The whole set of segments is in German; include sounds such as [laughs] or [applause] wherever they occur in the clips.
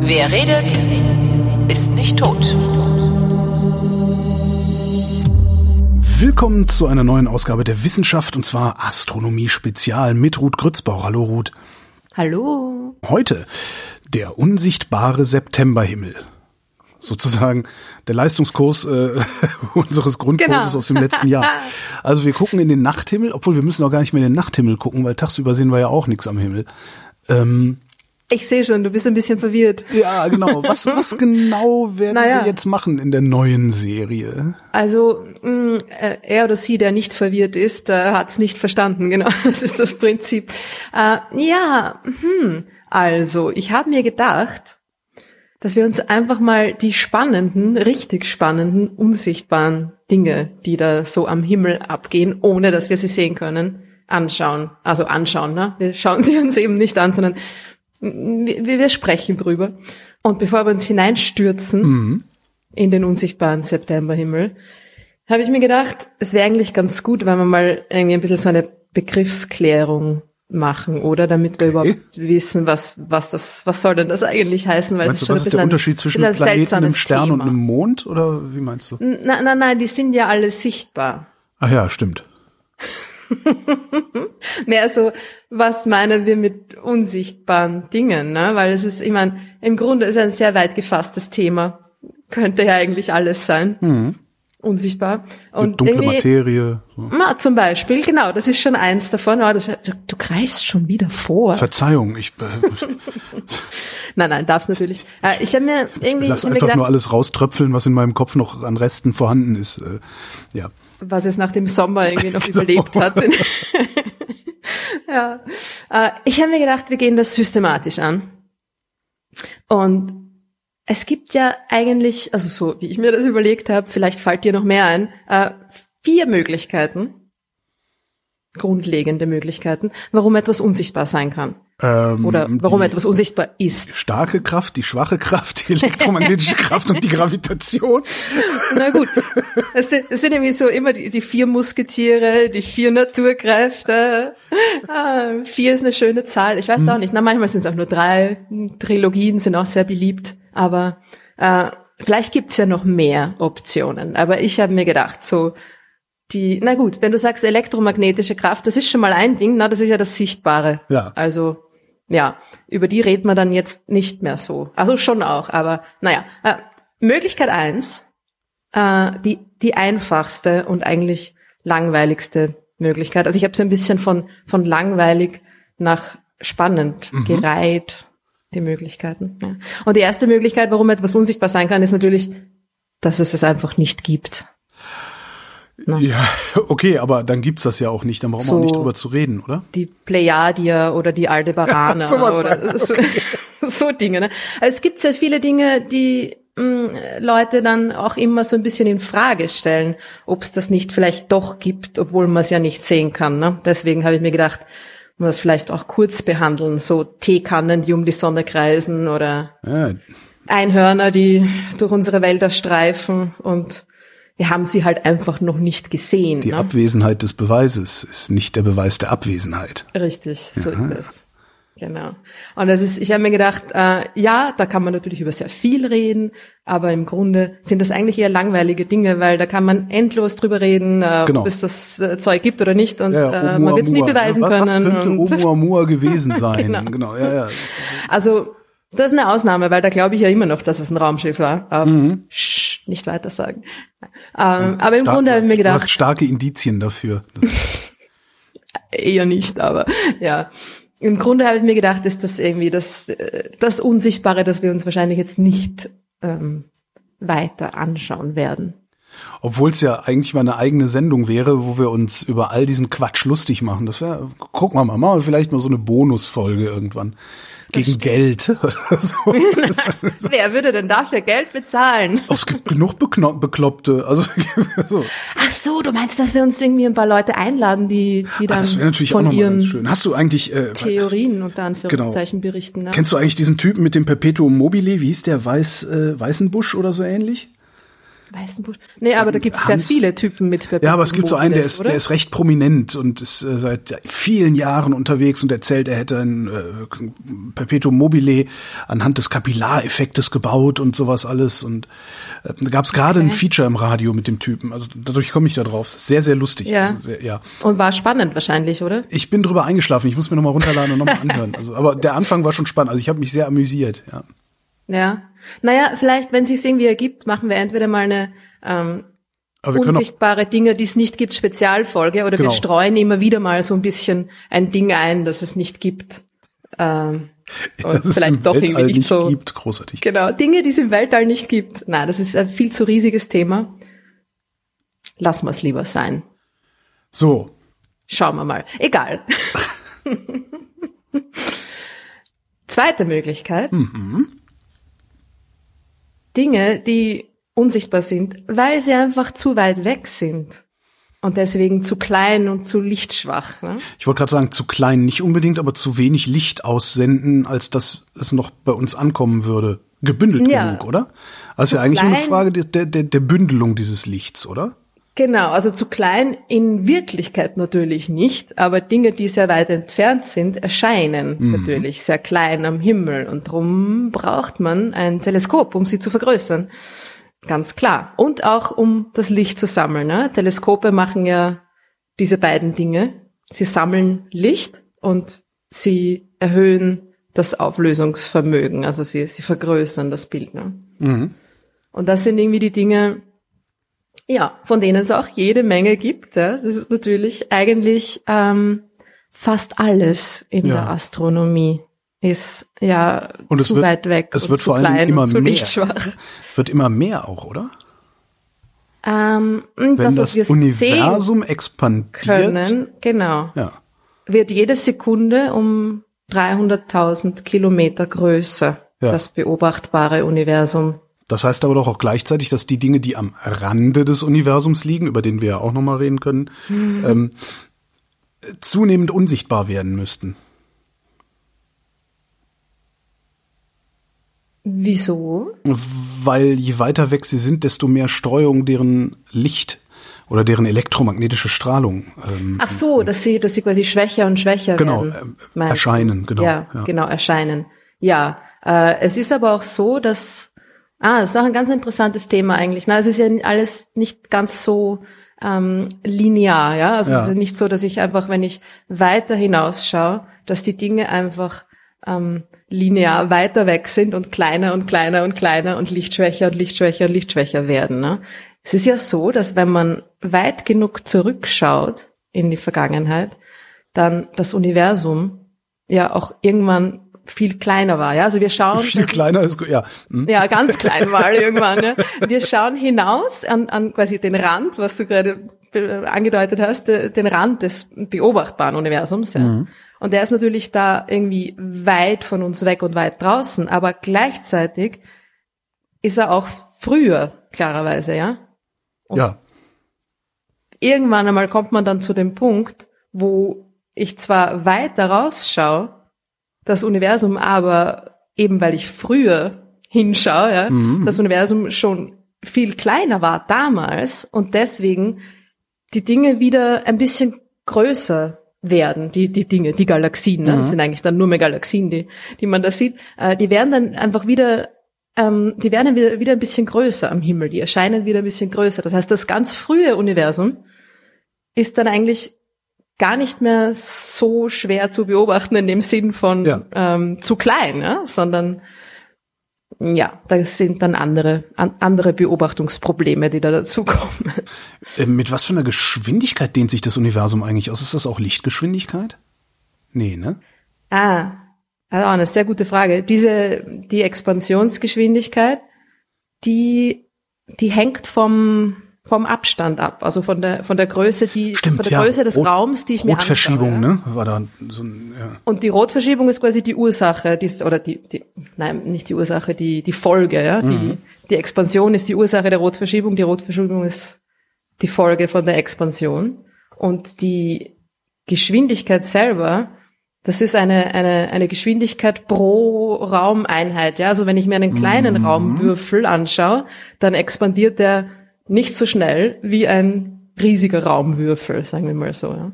Wer redet, ist nicht tot. Willkommen zu einer neuen Ausgabe der Wissenschaft und zwar Astronomie Spezial mit Ruth Grützbauch. Hallo Ruth. Hallo. Heute der unsichtbare Septemberhimmel. Sozusagen der Leistungskurs äh, [laughs] unseres Grundkurses Genau. aus dem letzten Jahr. [laughs] Also wir gucken in den Nachthimmel, obwohl wir müssen auch gar nicht mehr in den Nachthimmel gucken, weil tagsüber sehen wir ja auch nichts am Himmel. Ähm, Ich sehe schon, du bist ein bisschen verwirrt. ja, genau. Was, [laughs] was genau werden Naja. wir jetzt machen in der neuen Serie? Also mh, äh, er oder sie, der nicht verwirrt ist, äh, hat es nicht verstanden. Genau, das ist das Prinzip. Äh, ja, hm. also ich habe mir gedacht, dass wir uns einfach mal die spannenden, richtig spannenden, unsichtbaren Dinge, die da so am Himmel abgehen, ohne dass wir sie sehen können, anschauen. Also anschauen, ne? Wir schauen sie [laughs] uns eben nicht an, sondern wir, wir sprechen drüber. Und bevor wir uns hineinstürzen in den unsichtbaren Septemberhimmel, habe ich mir gedacht, es wäre eigentlich ganz gut, wenn wir mal irgendwie ein bisschen so eine Begriffsklärung machen, oder? Damit wir überhaupt wissen, was, was das, was soll denn das eigentlich heißen, weil Meinst du, schon was ist der Unterschied zwischen ein einem Planeten, einem Stern und Thema. einem Mond? Oder wie meinst du? Nein, nein, nein, die sind ja alle sichtbar. Ach ja, stimmt. [laughs] Mehr so, was meinen wir mit unsichtbaren Dingen, ne? Weil es ist, ich meine, im Grunde ist ein sehr weit gefasstes Thema. Könnte ja eigentlich alles sein. Unsichtbar. Und Dunkle Materie. So. Na, zum Beispiel, genau, das ist schon eins davon. Oh, das, du, du greifst schon wieder vor. Verzeihung, ich äh, [laughs] Nein, nein, darf's natürlich. Äh, ich habe mir irgendwie, lass ich mir einfach gedacht, nur alles rauströpfeln, was in meinem Kopf noch an Resten vorhanden ist. Äh, ja. was es nach dem Sommer irgendwie noch [laughs] Genau. überlebt hat. [laughs] ja. Ich habe mir gedacht, wir gehen das systematisch an. Und es gibt ja eigentlich, also so wie ich mir das überlegt habe, vielleicht fällt dir noch mehr ein, äh, vier Möglichkeiten, grundlegende Möglichkeiten, warum etwas unsichtbar sein kann. Ähm, Oder warum etwas unsichtbar ist. starke Kraft, die schwache Kraft, die elektromagnetische [laughs] Kraft und die Gravitation. Na gut, es sind, es sind irgendwie so immer die, die vier Musketiere, die vier Naturkräfte. Ah, vier ist eine schöne Zahl. Ich weiß auch nicht. Na, manchmal sind es auch nur drei. Trilogien sind auch sehr beliebt. Aber äh, vielleicht gibt's ja noch mehr Optionen. Aber ich habe mir gedacht, so die, na gut, wenn du sagst elektromagnetische Kraft, das ist schon mal ein Ding, na, das ist ja das Sichtbare. Ja. Also, ja, über die redet man dann jetzt nicht mehr so. Also schon auch, aber naja. Äh, Möglichkeit eins, äh, die, die einfachste und eigentlich langweiligste Möglichkeit. Also ich habe so ein bisschen von, von langweilig nach spannend gereiht, die Möglichkeiten. Ja. Und die erste Möglichkeit, warum etwas unsichtbar sein kann, ist natürlich, dass es es einfach nicht gibt. Ja, [laughs] okay, aber dann gibt's das ja auch nicht, dann brauchen wir So. auch nicht drüber zu reden, oder? die Plejadier oder die Aldebaraner [laughs] war- oder so, [laughs] so Dinge. Ne? Also es gibt sehr viele Dinge, die mh, Leute dann auch immer so ein bisschen in Frage stellen, ob es das nicht vielleicht doch gibt, obwohl man es ja nicht sehen kann. Ne? Deswegen habe ich mir gedacht, man das vielleicht auch kurz behandeln, so Teekannen, die um die Sonne kreisen oder Ja, Einhörner, die durch unsere Wälder streifen und wir haben sie halt einfach noch nicht gesehen. die ne? Abwesenheit des Beweises ist nicht der Beweis der Abwesenheit. Richtig, so ist es. Genau. Und das ist, ich habe mir gedacht, äh, ja, da kann man natürlich über sehr viel reden, aber im Grunde sind das eigentlich eher langweilige Dinge, weil da kann man endlos drüber reden, äh, Genau. ob es das äh, Zeug gibt oder nicht und Ja, äh, man wird es nie beweisen was, Was können. könnte und, [laughs] Oumuamua gewesen [laughs] sein? Genau. genau. ja, ja. also das ist eine Ausnahme, weil da glaube ich ja immer noch, dass es ein Raumschiff war. Aber Mhm. sch, nicht weiter sagen. Ähm, aber im Grunde habe ich mir Du hast gedacht, starke Indizien dafür. [laughs] eher nicht, aber ja. Im Grunde habe ich mir gedacht, ist das irgendwie das, äh, das Unsichtbare, das wir uns wahrscheinlich jetzt nicht ähm, weiter anschauen werden. Obwohl es ja eigentlich mal eine eigene Sendung wäre, wo wir uns über all diesen Quatsch lustig machen. Das wäre, gucken wir mal, machen wir vielleicht mal so eine Bonusfolge irgendwann. Gegen Geld [laughs] oder so. [laughs] Wer würde denn dafür Geld bezahlen? Oh, es gibt genug Bekno Bekloppte. Also, [laughs] so. Ach so, du meinst, dass wir uns irgendwie ein paar Leute einladen, die, die dann das wäre natürlich auch von nochmal ganz ihren schön. Hast du eigentlich, äh, Theorien unter Anführungszeichen berichten. Ne? kennst du eigentlich diesen Typen mit dem Perpetuum mobile? Wie hieß der? Weiß, äh, Weißenbusch oder so ähnlich? Weißen Busch. Nee, aber da gibt's sehr Hans- viele Typen mit Ja, aber es gibt so einen, der ist, oder? der ist recht prominent und ist äh, seit vielen Jahren unterwegs und erzählt, er hätte ein äh, Perpetuum mobile anhand des Kapillareffektes gebaut und sowas alles. Und äh, da gab es gerade ein Okay. Feature im Radio mit dem Typen. Also dadurch komme ich da drauf. Sehr, sehr lustig. Ja. Also sehr, ja. Und war spannend wahrscheinlich, oder? Ich bin drüber eingeschlafen. Ich muss mir nochmal runterladen und nochmal anhören. Also, aber der Anfang war schon spannend. Also ich habe mich sehr amüsiert. Ja. Ja. Naja, vielleicht, wenn sich's irgendwie ergibt, machen wir entweder mal eine ähm, können auch, unsichtbare Dinge, die es nicht gibt, Spezialfolge, oder Genau. wir streuen immer wieder mal so ein bisschen ein Ding ein, das es nicht gibt. Ähm, [laughs] und es vielleicht doch Weltall irgendwie nicht so. gibt. Großartig. Genau, Dinge, die es im Weltall nicht gibt. Nein, das ist ein viel zu riesiges Thema. Lassen wir es lieber sein. So, Schauen wir mal. Egal. [laughs] Zweite Möglichkeit. Dinge, die unsichtbar sind, weil sie einfach zu weit weg sind. Und deswegen zu klein und zu lichtschwach. Ne? Ich wollte gerade sagen, zu klein nicht unbedingt, aber zu wenig Licht aussenden, als dass es noch bei uns ankommen würde. Gebündelt Ja. genug, oder? Also ja eigentlich nur eine klein. Frage der, der, der Bündelung dieses Lichts, oder? Genau, also zu klein in Wirklichkeit natürlich nicht, aber Dinge, die sehr weit entfernt sind, erscheinen natürlich sehr klein am Himmel und drum braucht man ein Teleskop, um sie zu vergrößern. Ganz klar. Und auch um das Licht zu sammeln. Ne? Teleskope machen ja diese beiden Dinge. Sie sammeln Licht und sie erhöhen das Auflösungsvermögen, also sie, sie vergrößern das Bild. Ne? Und das sind irgendwie die Dinge, ja, von denen es auch jede Menge gibt. Ja. Das ist natürlich eigentlich ähm, fast alles in Ja. der Astronomie ist ja Und es zu wird, weit weg es und wird zu vor Dingen immer und zu mehr. Wird immer mehr auch, oder? Ähm, Wenn das, das, was wir Universum expandiert. können, genau, Ja. wird jede Sekunde um 300.000 Kilometer größer. Ja. Das beobachtbare Universum. Das heißt aber doch auch gleichzeitig, dass die Dinge, die am Rande des Universums liegen, über den wir ja auch nochmal reden können, ähm, zunehmend unsichtbar werden müssten. Wieso? Weil je weiter weg sie sind, desto mehr Streuung deren Licht oder deren elektromagnetische Strahlung. Ähm, Ach so, dass sie, dass sie quasi schwächer und schwächer Genau, werden. du? erscheinen, genau, Ja, ja. genau, erscheinen. Ja, äh, es ist aber auch so, dass, ah, das ist auch ein ganz interessantes Thema eigentlich. Na, es ist ja alles nicht ganz so ähm, linear, ja. Also Ja. es ist nicht so, dass ich einfach, wenn ich weiter hinausschaue, dass die Dinge einfach ähm, linear weiter weg sind und kleiner und kleiner und kleiner und lichtschwächer und lichtschwächer und lichtschwächer werden. Ne? Es ist ja so, dass wenn man weit genug zurückschaut in die Vergangenheit, dann das Universum ja auch irgendwann viel kleiner war. Ja, also wir schauen viel kleiner ist, ja. hm. ja, ganz klein mal [laughs] irgendwann. Ja. Wir schauen hinaus an, an quasi den Rand, was du gerade angedeutet hast, äh, den Rand des beobachtbaren Universums. Ja. Und der ist natürlich da irgendwie weit von uns weg und weit draußen, aber gleichzeitig ist er auch früher, klarerweise, ja. Ja. Irgendwann einmal kommt man dann zu dem Punkt, wo ich zwar weiter rausschaue, das Universum aber, eben weil ich früher hinschaue, ja, das Universum schon viel kleiner war damals und deswegen die Dinge wieder ein bisschen größer werden, die, die Dinge, die Galaxien, ne? das sind eigentlich dann nur mehr Galaxien, die, die man da sieht, äh, die werden dann einfach wieder, ähm, die werden wieder, wieder ein bisschen größer am Himmel, die erscheinen wieder ein bisschen größer. Das heißt, das ganz frühe Universum ist dann eigentlich gar nicht mehr so schwer zu beobachten in dem Sinn von Ja. ähm, zu klein, ja? sondern ja, da sind dann andere an, andere Beobachtungsprobleme, die da dazukommen. Äh, Mit was für einer Geschwindigkeit dehnt sich das Universum eigentlich aus? Ist das auch Lichtgeschwindigkeit? Nee, ne? Ah, also eine sehr gute Frage. Diese die Expansionsgeschwindigkeit, die die hängt vom vom Abstand ab, also von der von der Größe, die Stimmt, von der ja. Größe des Rot- Raums, die ich mir. Rotverschiebung, ne? War da so ein, ja. Und die Rotverschiebung ist quasi die Ursache, die ist, oder die, die, nein, nicht die Ursache, die, die Folge, ja. Die, die Expansion ist die Ursache der Rotverschiebung, die Rotverschiebung ist die Folge von der Expansion. Und die Geschwindigkeit selber, das ist eine, eine, eine Geschwindigkeit pro Raumeinheit, ja. Also wenn ich mir einen kleinen Raumwürfel anschaue, dann expandiert der nicht so schnell wie ein riesiger Raumwürfel, sagen wir mal so. Ja.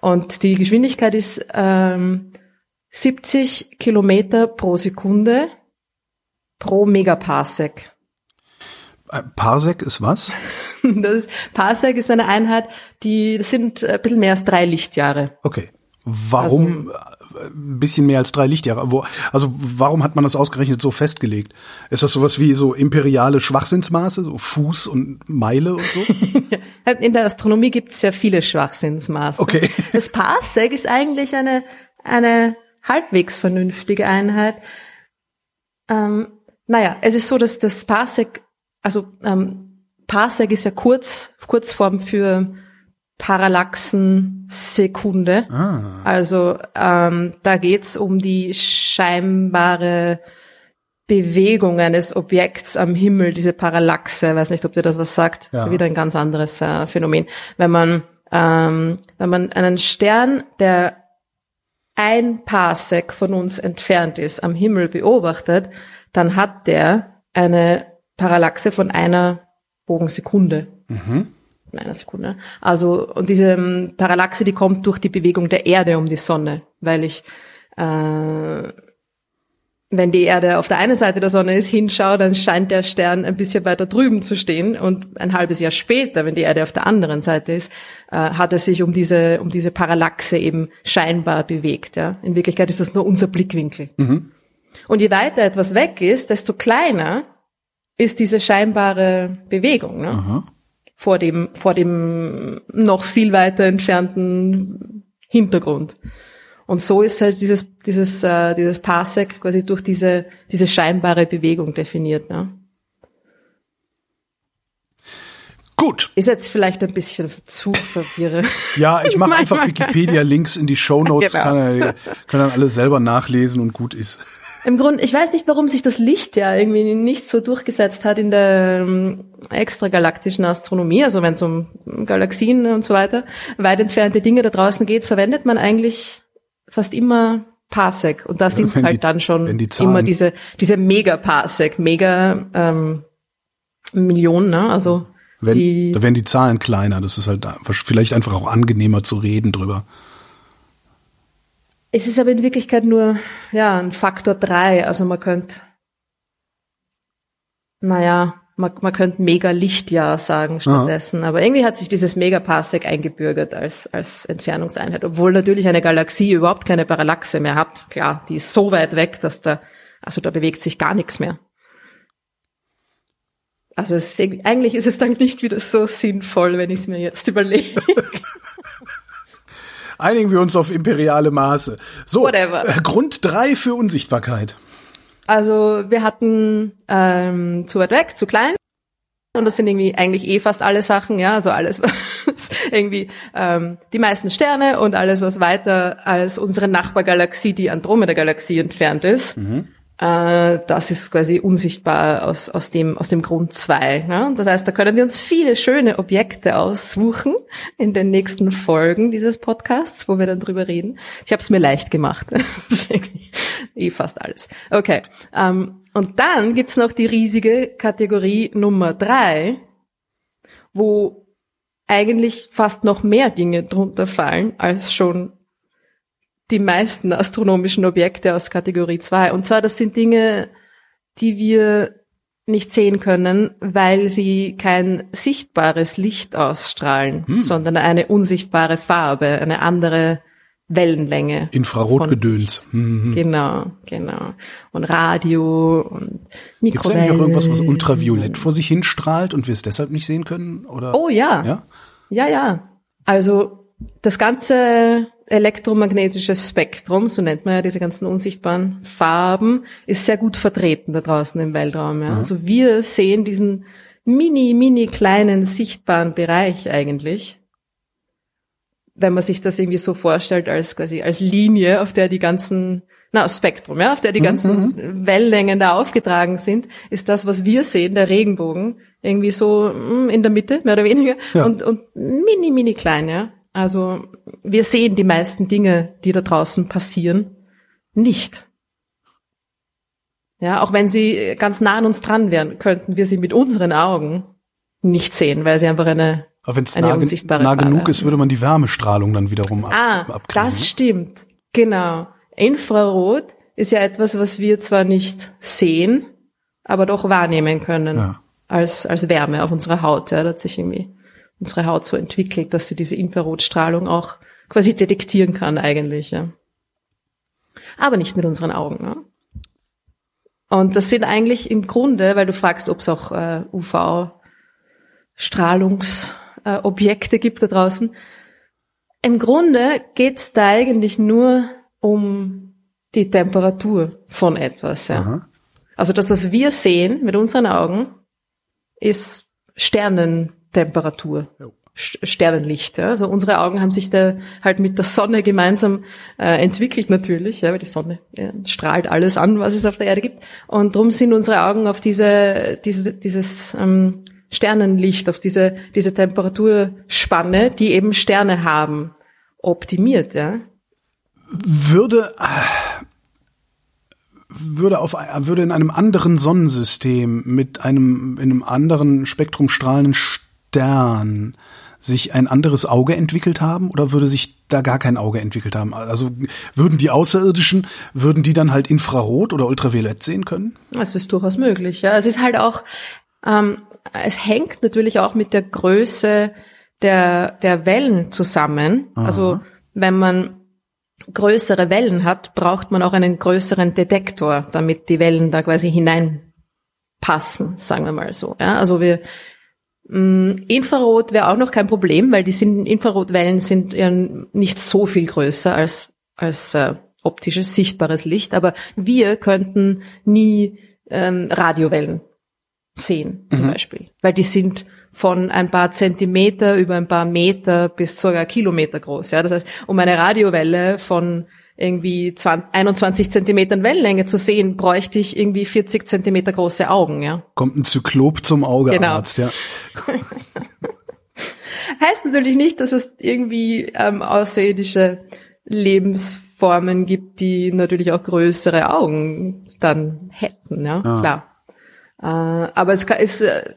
Und die Geschwindigkeit ist ähm, 70 Kilometer pro Sekunde pro Megaparsec. Äh, Parsec ist was? [laughs] Das ist, Parsec ist eine Einheit, die das sind ein bisschen mehr als drei Lichtjahre. Okay. Warum äh, ein bisschen mehr als drei Lichtjahre? Wo, also warum hat man das ausgerechnet so festgelegt? Ist das sowas wie so imperiale Schwachsinnsmaße, so Fuß und Meile und so? [laughs] In der Astronomie gibt es ja viele Schwachsinnsmaße. Okay. Das Parsec ist eigentlich eine, eine halbwegs vernünftige Einheit. Ähm, naja, es ist so, dass das Parsec, also ähm, Parsec ist ja kurz, Kurzform für Parallaxensekunde. Ah. Also ähm, da geht's um die scheinbare Bewegung eines Objekts am Himmel, diese Parallaxe. Weiß nicht, ob dir das was sagt. Das Ja. ist wieder ein ganz anderes äh, Phänomen. Wenn man ähm, wenn man einen Stern, der ein Parsec von uns entfernt ist, am Himmel beobachtet, dann hat der eine Parallaxe von einer Bogensekunde. Von einer Sekunde. Also, und diese ähm, Parallaxe, die kommt durch die Bewegung der Erde um die Sonne, weil ich, äh, wenn die Erde auf der einen Seite der Sonne ist, hinschaue, dann scheint der Stern ein bisschen weiter drüben zu stehen und ein halbes Jahr später, wenn die Erde auf der anderen Seite ist, äh, hat er sich um diese, um diese Parallaxe eben scheinbar bewegt. Ja. In Wirklichkeit ist das nur unser Blickwinkel. Und je weiter etwas weg ist, desto kleiner ist diese scheinbare Bewegung. Ne? Vor dem, vor dem noch viel weiter entfernten Hintergrund. Und so ist halt dieses, dieses, äh, dieses Parsec quasi durch diese, diese scheinbare Bewegung definiert. Ne? Gut. Ist jetzt vielleicht ein bisschen zu verwirrend. [laughs] Ja, ich mache einfach. Wikipedia-Links in die Shownotes, Genau. kann er, können dann alle selber nachlesen und gut ist. Im Grunde, ich weiß nicht, warum sich das Licht ja irgendwie nicht so durchgesetzt hat in der ähm, extragalaktischen Astronomie, also wenn es um Galaxien und so weiter, weit entfernte Dinge da draußen geht, verwendet man eigentlich fast immer Parsec. Und da sind es halt die- dann schon die immer diese, diese Mega-Parsec, Mega ähm, Millionen, ne? Also Wenn, die, da werden die Zahlen kleiner. Das ist halt vielleicht einfach auch angenehmer zu reden drüber. Es ist aber in Wirklichkeit nur ja ein Faktor drei. Also man könnte, naja, man, man könnte Mega-Lichtjahr sagen stattdessen. Aber irgendwie hat sich dieses Megaparsec eingebürgert als, als Entfernungseinheit. Obwohl natürlich eine Galaxie überhaupt keine Parallaxe mehr hat. Klar, die ist so weit weg, dass da, also da bewegt sich gar nichts mehr. Also es ist, eigentlich ist es dann nicht wieder so sinnvoll, wenn ich es mir jetzt [laughs] überlege. Einigen wir uns auf imperiale Maße. So, Whatever. äh, Grund drei für Unsichtbarkeit. Also wir hatten ähm, zu weit weg, zu klein. Und das sind irgendwie eigentlich eh fast alle Sachen, ja, also alles, [laughs] was irgendwie ähm, die meisten Sterne und alles, was weiter als unsere Nachbargalaxie, die Andromeda-Galaxie entfernt ist. Äh, das ist quasi unsichtbar aus, aus, dem, aus dem Grund zwei. Ja? Das heißt, da können wir uns viele schöne Objekte aussuchen in den nächsten Folgen dieses Podcasts, wo wir dann drüber reden. Ich habe es mir leicht gemacht. [laughs] Eh fast alles. Okay. Ähm, und dann gibt's noch die riesige Kategorie Nummer drei, wo eigentlich fast noch mehr Dinge drunter fallen als schon die meisten astronomischen Objekte aus Kategorie 2. Und zwar, das sind Dinge, die wir nicht sehen können, weil sie kein sichtbares Licht ausstrahlen, sondern eine unsichtbare Farbe, eine andere Wellenlänge. Infrarotgedöns. Hm. Genau, genau. Und Radio und Gibt es Mikrowellen. eigentlich auch irgendwas, was ultraviolett vor sich hinstrahlt und wir es deshalb nicht sehen können? Oder? Oh ja. Ja? Ja, ja. Also das ganze elektromagnetische Spektrum, so nennt man ja diese ganzen unsichtbaren Farben, ist sehr gut vertreten da draußen im Weltraum. Ja. Also wir sehen diesen mini, mini kleinen sichtbaren Bereich eigentlich. Wenn man sich das irgendwie so vorstellt als quasi als Linie, auf der die ganzen na, Spektrum, ja, auf der die ganzen Wellenlängen da aufgetragen sind, ist das, was wir sehen, der Regenbogen, irgendwie so mm, in der Mitte, mehr oder weniger, Ja. und, und mini, mini klein, ja. Also wir sehen die meisten Dinge, die da draußen passieren, nicht. Ja, auch wenn sie ganz nah an uns dran wären, könnten wir sie mit unseren Augen nicht sehen, weil sie einfach eine, Aber wenn es nah, unsichtbare nah genug ist, würde man die Wärmestrahlung dann wiederum ab, Ah, abkriegen. das ne? stimmt. Genau. Infrarot ist ja etwas, was wir zwar nicht sehen, aber doch wahrnehmen können. Ja. Als, als Wärme auf unserer Haut. Ja, da hat sich irgendwie unsere Haut so entwickelt, dass sie diese Infrarotstrahlung auch quasi detektieren kann eigentlich. Ja. Aber nicht mit unseren Augen. Ja. Und das sind eigentlich im Grunde, weil du fragst, ob es auch äh, UV-Strahlungsobjekte äh, gibt da draußen. Im Grunde geht's da eigentlich nur um die Temperatur von etwas. Ja. Aha. Also das, was wir sehen mit unseren Augen, ist Sternentemperatur. Sch- Sternenlicht. Ja. Also unsere Augen haben sich da halt mit der Sonne gemeinsam äh, entwickelt natürlich, ja, weil die Sonne ja, strahlt alles an, was es auf der Erde gibt. Und drum sind unsere Augen auf diese, diese dieses ähm, Sternenlicht, auf diese, diese Temperaturspanne, die eben Sterne haben, optimiert. Ja. Würde, würde auf, würde in einem anderen Sonnensystem mit einem, in einem anderen Spektrum strahlenden Stern sich ein anderes Auge entwickelt haben oder würde sich da gar kein Auge entwickelt haben? Also würden die Außerirdischen, würden die dann halt Infrarot oder Ultraviolett sehen können? Es ist durchaus möglich, ja. Es ist halt auch, ähm, es hängt natürlich auch mit der Größe der, der Wellen zusammen. Also wenn man größere Wellen hat, braucht man auch einen größeren Detektor, damit die Wellen da quasi hineinpassen, sagen wir mal so. Ja? Also wir Infrarot wäre auch noch kein Problem, weil die sind, Infrarotwellen sind ja nicht so viel größer als, als äh, optisches, sichtbares Licht, aber wir könnten nie ähm, Radiowellen sehen, zum Beispiel. Weil die sind von ein paar Zentimeter über ein paar Meter bis sogar Kilometer groß. Ja? Das heißt, um eine Radiowelle von irgendwie 20, 21 Zentimetern Wellenlänge zu sehen, bräuchte ich irgendwie 40 Zentimeter große Augen. Ja? Kommt ein Zyklop zum Augearzt, ja. [laughs] Heißt natürlich nicht, dass es irgendwie ähm, außerirdische Lebensformen gibt, die natürlich auch größere Augen dann hätten, ja, klar. Äh, aber es kann- ist äh,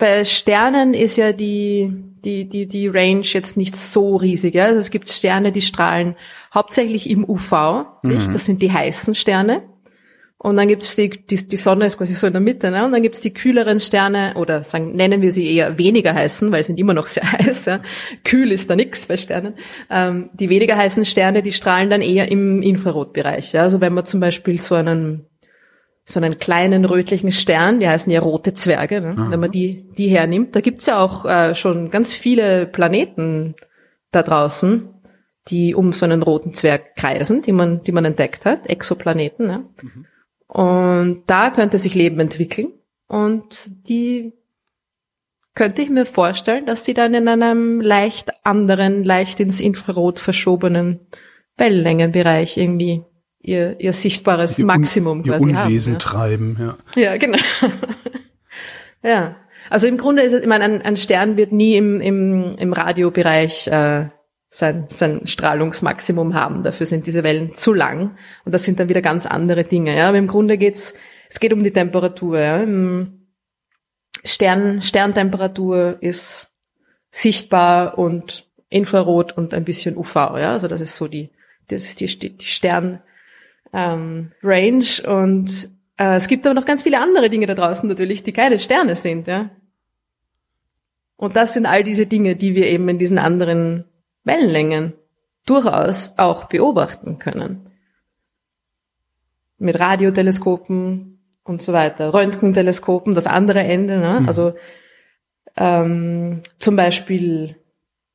bei Sternen ist ja die die die die Range jetzt nicht so riesig. Ja? Also es gibt Sterne, die strahlen hauptsächlich im UV-Licht. Das sind die heißen Sterne. Und dann gibt's die, die, die Sonne ist quasi so in der Mitte, ne? Und dann gibt's die kühleren Sterne, oder sagen, nennen wir sie eher weniger heißen, weil sie sind immer noch sehr [laughs] heiß. Ja? Kühl ist da nix bei Sternen. Ähm, die weniger heißen Sterne, die strahlen dann eher im Infrarotbereich. Ja? Also wenn man zum Beispiel so einen so einen kleinen rötlichen Stern, die heißen ja rote Zwerge, ne? wenn man die, die hernimmt. Da gibt's ja auch äh, schon ganz viele Planeten da draußen, die um so einen roten Zwerg kreisen, die man, die man entdeckt hat, Exoplaneten. Ne? Und da könnte sich Leben entwickeln. Und die könnte ich mir vorstellen, dass die dann in einem leicht anderen, leicht ins Infrarot verschobenen Wellenlängenbereich irgendwie ihr, ihr sichtbares Un- Maximum Ihr quasi Unwesen haben. treiben, ja. Ja, genau. [laughs] ja. Also im Grunde ist es, ich meine, ein, ein Stern wird nie im, im, im Radiobereich äh, sein, sein Strahlungsmaximum haben. Dafür sind diese Wellen zu lang. Und das sind dann wieder ganz andere Dinge. Ja? Aber im Grunde geht's, es geht um die Temperatur. Ja? Stern, Sterntemperatur ist sichtbar und Infrarot und ein bisschen UV. Ja? Also das ist so die, das ist die, die Stern ähm, Range und äh, es gibt aber noch ganz viele andere Dinge da draußen natürlich, die keine Sterne sind. Ja? Und das sind all diese Dinge, die wir eben in diesen anderen Wellenlängen durchaus auch beobachten können. Mit Radioteleskopen und so weiter, Röntgenteleskopen, das andere Ende. Ne? Also ähm, zum Beispiel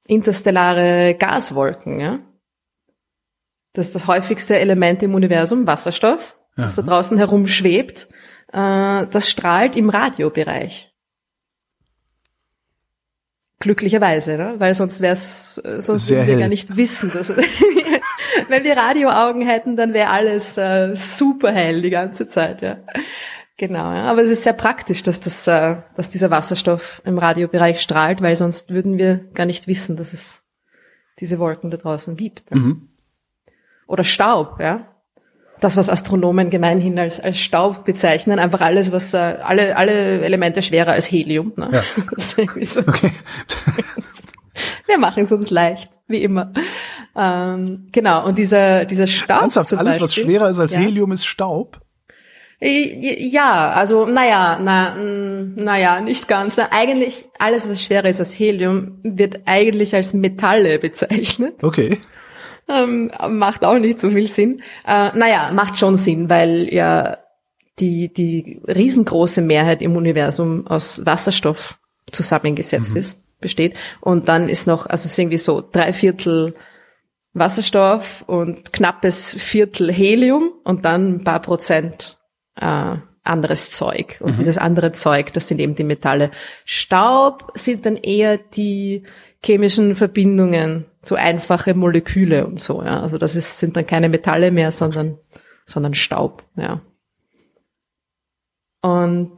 interstellare Gaswolken. Ja? Das ist das häufigste Element im Universum, Wasserstoff, das da draußen herumschwebt. Äh, das strahlt im Radiobereich. Glücklicherweise, ne? weil sonst wäre es, sonst Sehr würden wir hell. gar nicht wissen, dass [laughs] wenn wir Radioaugen hätten, dann wäre alles äh, super hell die ganze Zeit, ja. Genau, ja. aber es ist sehr praktisch, dass das, äh, dass dieser Wasserstoff im Radiobereich strahlt, weil sonst würden wir gar nicht wissen, dass es diese Wolken da draußen gibt. Ne? Oder Staub, ja. das, was Astronomen gemeinhin als, als Staub bezeichnen, einfach alles, was äh, alle, alle Elemente schwerer als Helium. Ne? Ja. [laughs] Das ist irgendwie so. Okay. [laughs] Wir machen es uns leicht, wie immer. Ähm, genau, und dieser, dieser Staub. Ernsthaft, alles, Beispiel, was schwerer ist als ja. Helium, ist Staub? Ja, also naja, na, naja, nicht ganz. Na, eigentlich alles, was schwerer ist als Helium, wird eigentlich als Metalle bezeichnet. Okay. Ähm, macht auch nicht so viel Sinn. Äh, naja, macht schon Sinn, weil ja die, die riesengroße Mehrheit im Universum aus Wasserstoff zusammengesetzt mhm. ist, besteht. Und dann ist noch, also es ist irgendwie so drei Viertel Wasserstoff und knappes Viertel Helium und dann ein paar Prozent äh, anderes Zeug. Und mhm. dieses andere Zeug, das sind eben die Metalle. Staub sind dann eher die chemischen Verbindungen, so einfache Moleküle und so. Ja. Also das ist, sind dann keine Metalle mehr, sondern, sondern Staub. Ja. Und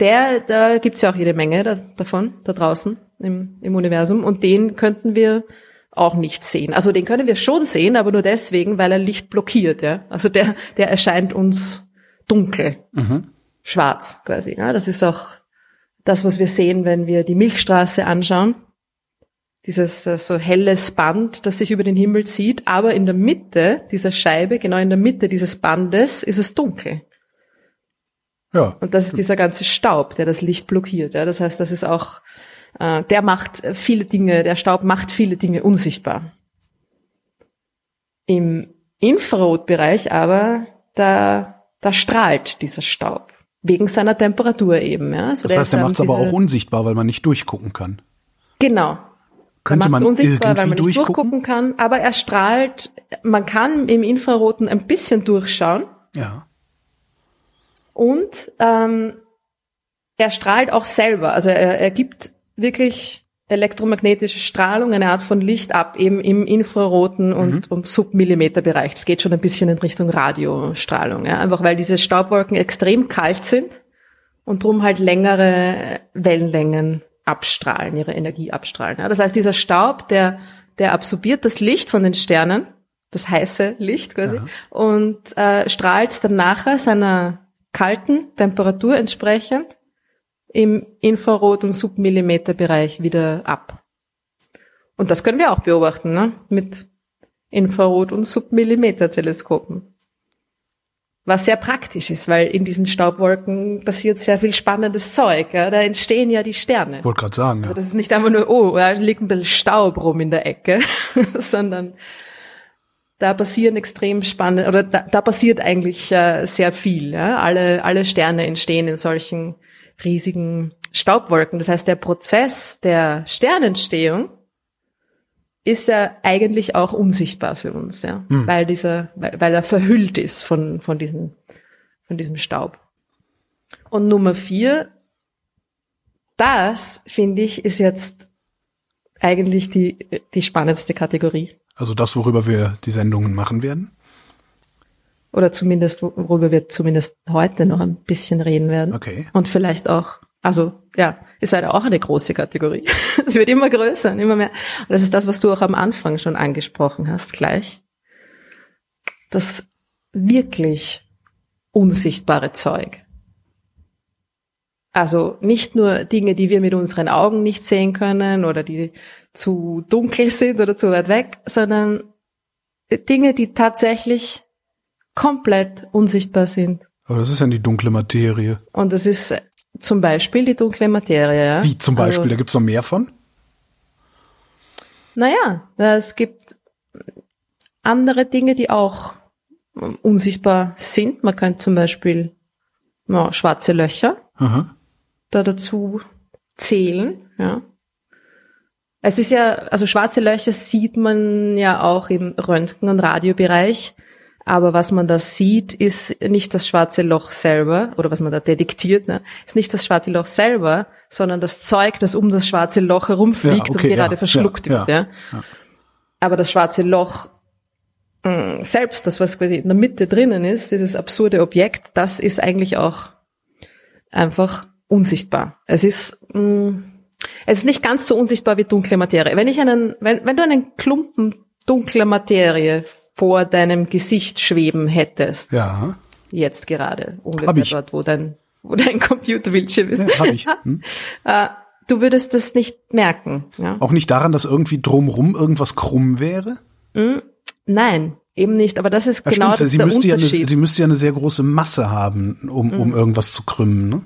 der, da gibt's ja auch jede Menge da, davon, da draußen im, im Universum. Und den könnten wir auch nicht sehen. Also den können wir schon sehen, aber nur deswegen, weil er Licht blockiert. Ja? Also der, der erscheint uns dunkel, mhm. schwarz quasi. Ja? Das ist auch das, was wir sehen, wenn wir die Milchstraße anschauen. Dieses äh, so helles Band, das sich über den Himmel zieht, aber in der Mitte dieser Scheibe, genau in der Mitte dieses Bandes, ist es dunkel. Ja. Und das ist dieser ganze Staub, der das Licht blockiert. Ja? Das heißt, das ist auch, äh, der macht viele Dinge, der Staub macht viele Dinge unsichtbar. Im Infrarotbereich aber, da da strahlt dieser Staub. Wegen seiner Temperatur eben. Ja. So das heißt, er macht es aber auch unsichtbar, weil man nicht durchgucken kann. Genau. Könnte man unsichtbar, weil man nicht durchgucken kann, aber er strahlt, man kann im Infraroten ein bisschen durchschauen. Ja. Und ähm, er strahlt auch selber. Also er, er gibt wirklich elektromagnetische Strahlung, eine Art von Licht ab, eben im Infraroten und, mhm. und Submillimeterbereich. Das geht schon ein bisschen in Richtung Radiostrahlung, ja? einfach weil diese Staubwolken extrem kalt sind und drum halt längere Wellenlängen abstrahlen, ihre Energie abstrahlen. Ja? Das heißt, dieser Staub, der, der absorbiert das Licht von den Sternen, das heiße Licht quasi, ja. und äh, strahlt dann nachher seiner kalten Temperatur entsprechend im Infrarot- und Submillimeterbereich wieder ab. Und das können wir auch beobachten, ne? mit Infrarot- und Submillimeter-Teleskopen. Was sehr praktisch ist, weil in diesen Staubwolken passiert sehr viel spannendes Zeug. Ja? Da entstehen ja die Sterne. Wollte gerade sagen. Also das ist nicht einfach nur, oh, da liegt ein bisschen Staub rum in der Ecke, [laughs] sondern da passieren extrem spannende, oder da, da passiert eigentlich äh, sehr viel. Ja? Alle, alle Sterne entstehen in solchen riesigen Staubwolken. Das heißt, der Prozess der Sternentstehung ist ja eigentlich auch unsichtbar für uns, ja, hm. weil dieser, weil, weil er verhüllt ist von von diesem von diesem Staub. Und Nummer vier, das finde ich ist jetzt eigentlich die die spannendste Kategorie. Also das, worüber wir die Sendungen machen werden? Oder zumindest, worüber wir zumindest heute noch ein bisschen reden werden. Okay. Und vielleicht auch, also ja, ist halt auch eine große Kategorie. [laughs] Es wird immer größer und immer mehr. Und das ist das, was du auch am Anfang schon angesprochen hast, gleich. Das wirklich unsichtbare Zeug. Also nicht nur Dinge, die wir mit unseren Augen nicht sehen können oder die zu dunkel sind oder zu weit weg, sondern Dinge, die tatsächlich komplett unsichtbar sind. Aber das ist ja die dunkle Materie. Und das ist zum Beispiel die dunkle Materie, ja. Wie zum Beispiel? Also, da gibt's noch mehr von? Naja, es gibt andere Dinge, die auch unsichtbar sind. Man könnte zum Beispiel ja, schwarze Löcher Aha. da dazu zählen, ja. Es ist ja, also schwarze Löcher sieht man ja auch im Röntgen- und Radiobereich. Aber was man da sieht, ist nicht das schwarze Loch selber, oder was man da detektiert, ne, ist nicht das schwarze Loch selber, sondern das Zeug, das um das schwarze Loch herumfliegt ja, okay, und gerade ja, verschluckt ja, wird. Ja. Aber das schwarze Loch mh, mm, selbst, das was quasi in der Mitte drinnen ist, dieses absurde Objekt, das ist eigentlich auch einfach unsichtbar. Es ist, mh, mm, es ist nicht ganz so unsichtbar wie dunkle Materie. Wenn ich einen, wenn, wenn du einen Klumpen dunkler Materie vor deinem Gesicht schweben hättest, Ja. jetzt gerade, ungefähr dort, wo dein, wo dein [laughs] Computerbildschirm ist, ja hab ich. [laughs] Hm? äh, du würdest das nicht merken. Ja? Auch nicht daran, dass irgendwie drumrum irgendwas krumm wäre? Nein, eben nicht. Aber das ist Ja, genau stimmt, das sie der müsste, ja eine, Unterschied. sie müsste ja eine sehr große Masse haben, um, um irgendwas zu krümmen. Ne?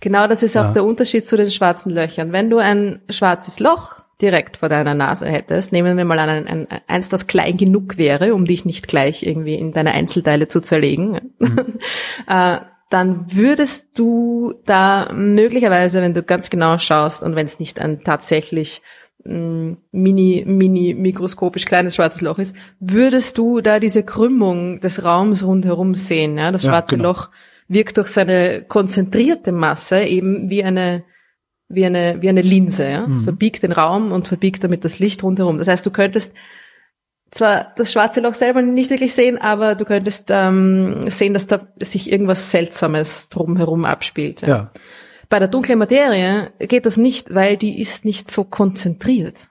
Genau das ist auch der Unterschied zu den schwarzen Löchern. Wenn du ein schwarzes Loch direkt vor deiner Nase hättest, nehmen wir mal an, ein, ein, eins, das klein genug wäre, um dich nicht gleich irgendwie in deine Einzelteile zu zerlegen, [laughs] äh, dann würdest du da möglicherweise, wenn du ganz genau schaust und wenn es nicht ein tatsächlich mh, mini, mini, mikroskopisch kleines schwarzes Loch ist, würdest du da diese Krümmung des Raums rundherum sehen. Ja? Das Ja, schwarze genau. Loch wirkt durch seine konzentrierte Masse eben wie eine wie eine wie eine Linse. Ja? Es verbiegt den Raum und verbiegt damit das Licht rundherum. Das heißt, du könntest zwar das schwarze Loch selber nicht wirklich sehen, aber du könntest ähm, sehen, dass da sich irgendwas Seltsames drumherum abspielt. Ja? Ja. Bei der dunklen Materie geht das nicht, weil die ist nicht so konzentriert.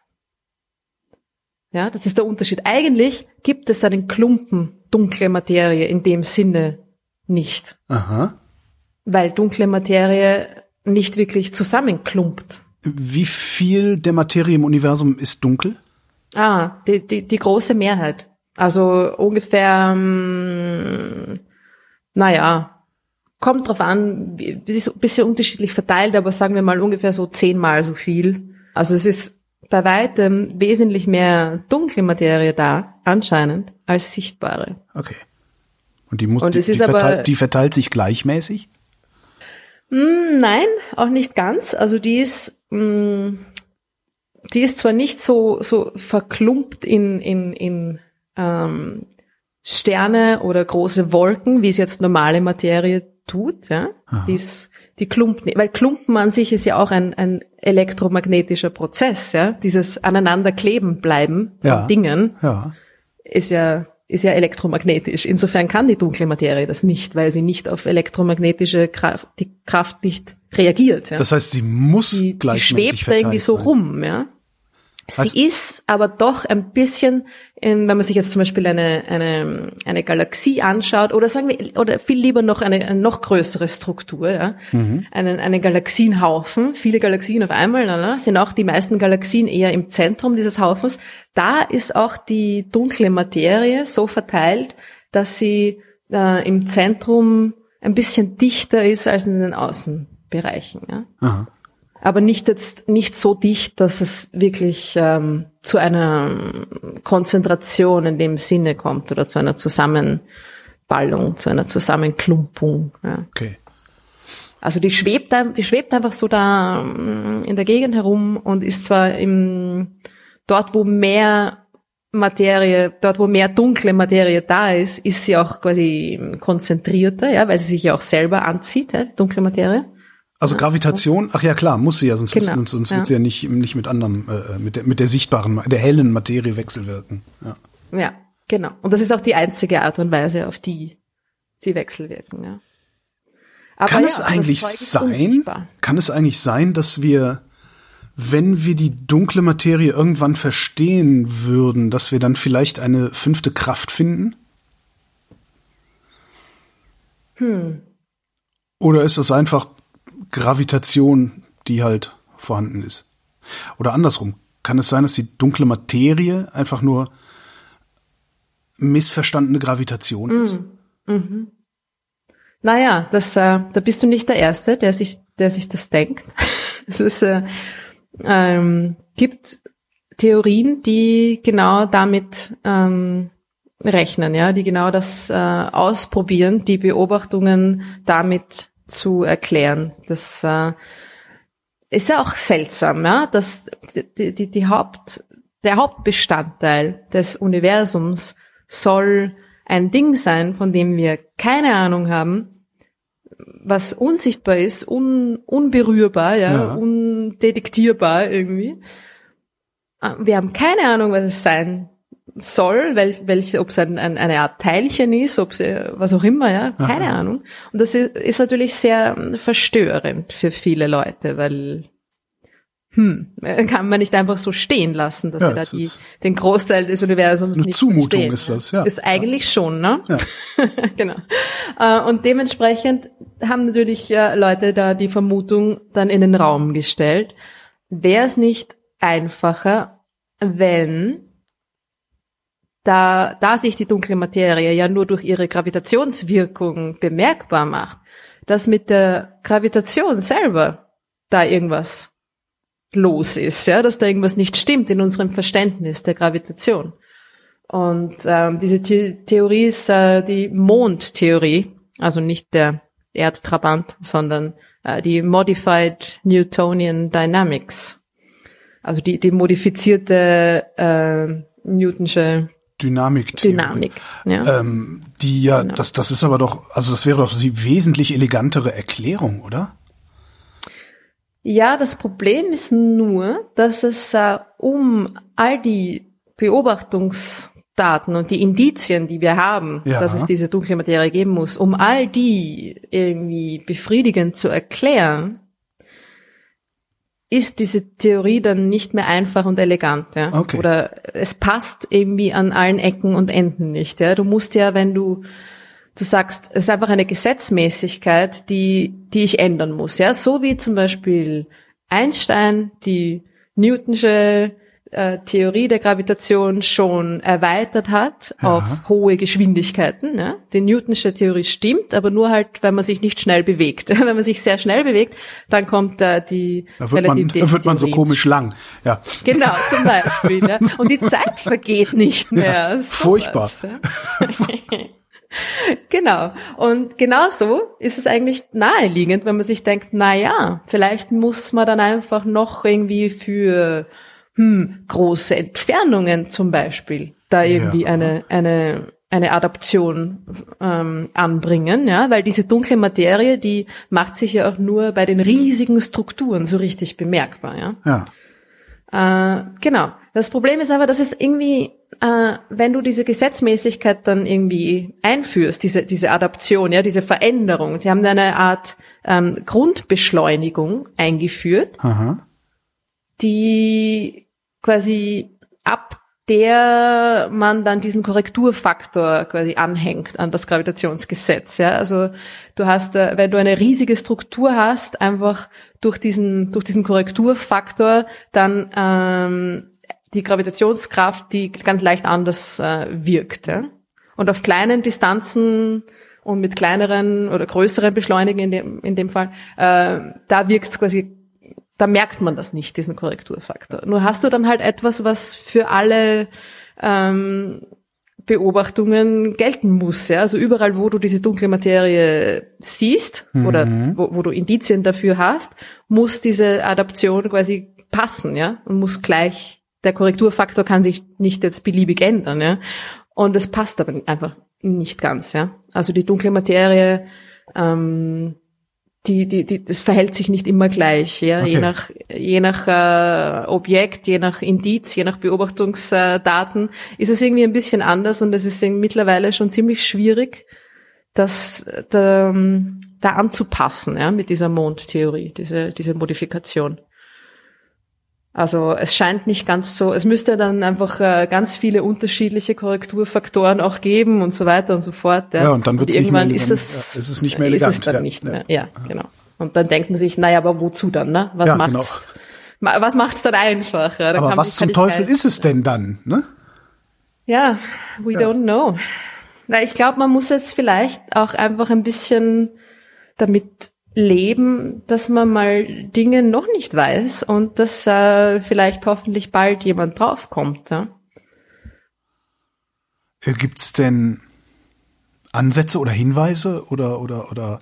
Ja, das ist der Unterschied. Eigentlich gibt es einen Klumpen dunkle Materie in dem Sinne nicht, Aha. weil dunkle Materie nicht wirklich zusammenklumpt. Wie viel der Materie im Universum ist dunkel? Ah, die, die, die große Mehrheit. Also ungefähr, ähm, naja, kommt drauf an, es ist ein bisschen unterschiedlich verteilt, aber sagen wir mal ungefähr so zehnmal so viel. Also es ist bei weitem wesentlich mehr dunkle Materie da, anscheinend, als sichtbare. Okay. Und die muss, Und die, die, ist aber- verteilt, die verteilt sich gleichmäßig? Hm, Nein, auch nicht ganz. Also die ist, mh, die ist zwar nicht so so verklumpt in in in ähm, Sterne oder große Wolken, wie es jetzt normale Materie tut. Ja, die ist die klumpt nicht, weil Klumpen an sich ist ja auch ein ein elektromagnetischer Prozess. Ja, dieses Aneinanderkleben bleiben von Ja. Dingen Ja. ist ja ist ja elektromagnetisch. Insofern kann die dunkle Materie das nicht, weil sie nicht auf elektromagnetische Kraft, die Kraft nicht reagiert. Ja. Das heißt, sie muss die, die gleichmäßig schwebt da irgendwie so rum, ja. Sie ist aber doch ein bisschen, ähm, wenn man sich jetzt zum Beispiel eine, eine, eine Galaxie anschaut, oder sagen wir, oder viel lieber noch eine, eine noch größere Struktur, ja, Mhm. einen, einen Galaxienhaufen, viele Galaxien auf einmal, na, sind auch die meisten Galaxien eher im Zentrum dieses Haufens. Da ist auch die dunkle Materie so verteilt, dass sie äh, im Zentrum ein bisschen dichter ist als in den Außenbereichen. Ja Aha. Aber nicht jetzt nicht so dicht, dass es wirklich ähm, zu einer Konzentration in dem Sinne kommt oder zu einer Zusammenballung, zu einer Zusammenklumpung. Ja. Okay. Also die schwebt, die schwebt einfach so da ähm, in der Gegend herum und ist zwar im dort, wo mehr Materie, dort wo mehr dunkle Materie da ist, ist sie auch quasi konzentrierter, ja, weil sie sich ja auch selber anzieht, ja, dunkle Materie. Also Gravitation, ach ja klar, muss sie ja, sonst, Genau, sonst, sonst ja. wird sie ja nicht, nicht mit anderem, äh, mit, der, mit der sichtbaren, der hellen Materie wechselwirken. Ja. Ja, genau. Und das ist auch die einzige Art und Weise, auf die sie wechselwirken. Ja. Aber Kann ja, es eigentlich sein, unsichtbar. kann es eigentlich sein, dass wir, wenn wir die dunkle Materie irgendwann verstehen würden, dass wir dann vielleicht eine fünfte Kraft finden? Hm. Oder ist das einfach Gravitation, die halt vorhanden ist? Oder andersrum, kann es sein, dass die dunkle Materie einfach nur missverstandene Gravitation Hm. ist? Naja, das, äh, da bist du nicht der Erste, der sich, der sich das denkt. [laughs] es ist, äh, ähm, gibt Theorien, die genau damit ähm, rechnen, ja, die genau das äh, ausprobieren, die Beobachtungen damit zu erklären. Das äh, ist ja auch seltsam, ja, dass die, die, die Haupt, der Hauptbestandteil des Universums soll ein Ding sein, von dem wir keine Ahnung haben, was unsichtbar ist, un, unberührbar, ja, Ja. undetektierbar irgendwie. Äh, Wir haben keine Ahnung, was es sein soll, welch, welch, ob es ein, ein, eine Art Teilchen ist, ob es äh, was auch immer, ja, keine Ahnung. Und das ist, ist natürlich sehr ähm, verstörend für viele Leute, weil hm, kann man nicht einfach so stehen lassen, dass Ja, wir da die, den Großteil des Universums Eine nicht Zumutung verstehen. ist das, ja. Ist eigentlich schon, ne? Ja. [laughs] genau. Äh, Und dementsprechend haben natürlich äh, Leute da die Vermutung dann in den Raum gestellt, wäre es nicht einfacher, wenn da, da sich die dunkle Materie ja nur durch ihre Gravitationswirkung bemerkbar macht, dass mit der Gravitation selber da irgendwas los ist, ja, dass da irgendwas nicht stimmt in unserem Verständnis der Gravitation. Und ähm, diese The Theorie ist äh, die Mondtheorie, also nicht der Erdtrabant, sondern äh, die Modified Newtonian Dynamics, also die, die modifizierte äh, Newtonsche Dynamik. Dynamik. Ja. Ähm, die ja, Genau. das, das ist aber doch, also das wäre doch die wesentlich elegantere Erklärung, oder? Ja, das Problem ist nur, dass es äh, um all die Beobachtungsdaten und die Indizien, die wir haben, Ja. dass es diese dunkle Materie geben muss, um all die irgendwie befriedigend zu erklären, ist diese Theorie dann nicht mehr einfach und elegant, ja. Okay. Oder es passt irgendwie an allen Ecken und Enden nicht, ja. Du musst ja, wenn du du sagst, es ist einfach eine Gesetzmäßigkeit, die, die ich ändern muss. Ja, so wie zum Beispiel Einstein die Newtonsche äh, Theorie der Gravitation schon erweitert hat Ja. auf hohe Geschwindigkeiten. Ja? Die Newtonsche Theorie stimmt, aber nur halt, wenn man sich nicht schnell bewegt. [laughs] wenn man sich sehr schnell bewegt, dann kommt äh, die Da wird man, [laughs] da wird man so komisch lang. Ja. Genau, zum [laughs] Beispiel. Ja. Und die Zeit vergeht nicht mehr. Sowas, furchtbar. Ja. genau. Und genauso ist es eigentlich naheliegend, wenn man sich denkt, na ja, vielleicht muss man dann einfach noch irgendwie für hm, große Entfernungen zum Beispiel da irgendwie Ja. eine, eine, eine Adaption ähm, anbringen, ja, weil diese dunkle Materie, die macht sich ja auch nur bei den riesigen Strukturen so richtig bemerkbar, ja. Ja. Äh, genau. Das Problem ist aber, dass es irgendwie, äh, wenn du diese Gesetzmäßigkeit dann irgendwie einführst, diese, diese Adaption, ja, diese Veränderung, sie haben da eine Art ähm, Grundbeschleunigung eingeführt, Aha. die quasi ab der man dann diesen Korrekturfaktor quasi anhängt an das Gravitationsgesetz. Ja, also du hast, äh, wenn du eine riesige Struktur hast, einfach durch diesen durch diesen Korrekturfaktor dann ähm, die Gravitationskraft, die ganz leicht anders äh, wirkt. Ja? Und auf kleinen Distanzen und mit kleineren oder größeren Beschleunigen in dem in dem Fall, äh, da wirkt es quasi da merkt man das nicht, diesen Korrekturfaktor. Nur hast du dann halt etwas, was für alle ähm, Beobachtungen gelten muss. Ja? Also überall, wo du diese dunkle Materie siehst oder wo, wo du Indizien dafür hast, muss diese Adaption quasi passen, ja, und muss gleich, der Korrekturfaktor kann sich nicht jetzt beliebig ändern, ja. Und es passt aber einfach nicht ganz, ja. Also die dunkle Materie ähm, die, die, die, das verhält sich nicht immer gleich, ja, Okay. je nach, je nach äh, Objekt, je nach Indiz, je nach Beobachtungsdaten ist es irgendwie ein bisschen anders und es ist mittlerweile schon ziemlich schwierig, das da, ähm, da anzupassen, ja, mit dieser Mondtheorie, diese, diese Modifikation. Also es scheint nicht ganz so, es müsste dann einfach äh, ganz viele unterschiedliche Korrekturfaktoren auch geben und so weiter und so fort. Ja, Ja, und dann nicht mehr irgendwann elegant. ist es, Ja, es ist nicht mehr ist es elegant, dann ja. nicht mehr. Ja, genau. Und dann denkt man sich, naja, aber wozu dann, ne? Was Ja, macht's? Ma- Was macht's dann einfacher? Dann Aber was zum ich Teufel kein- ist es denn dann? Ne? Ja, we don't know. Weil ich glaube, man muss jetzt vielleicht auch einfach ein bisschen damit leben, dass man mal Dinge noch nicht weiß und dass äh, vielleicht hoffentlich bald jemand draufkommt. Ja? Äh, Gibt's denn Ansätze oder Hinweise oder oder oder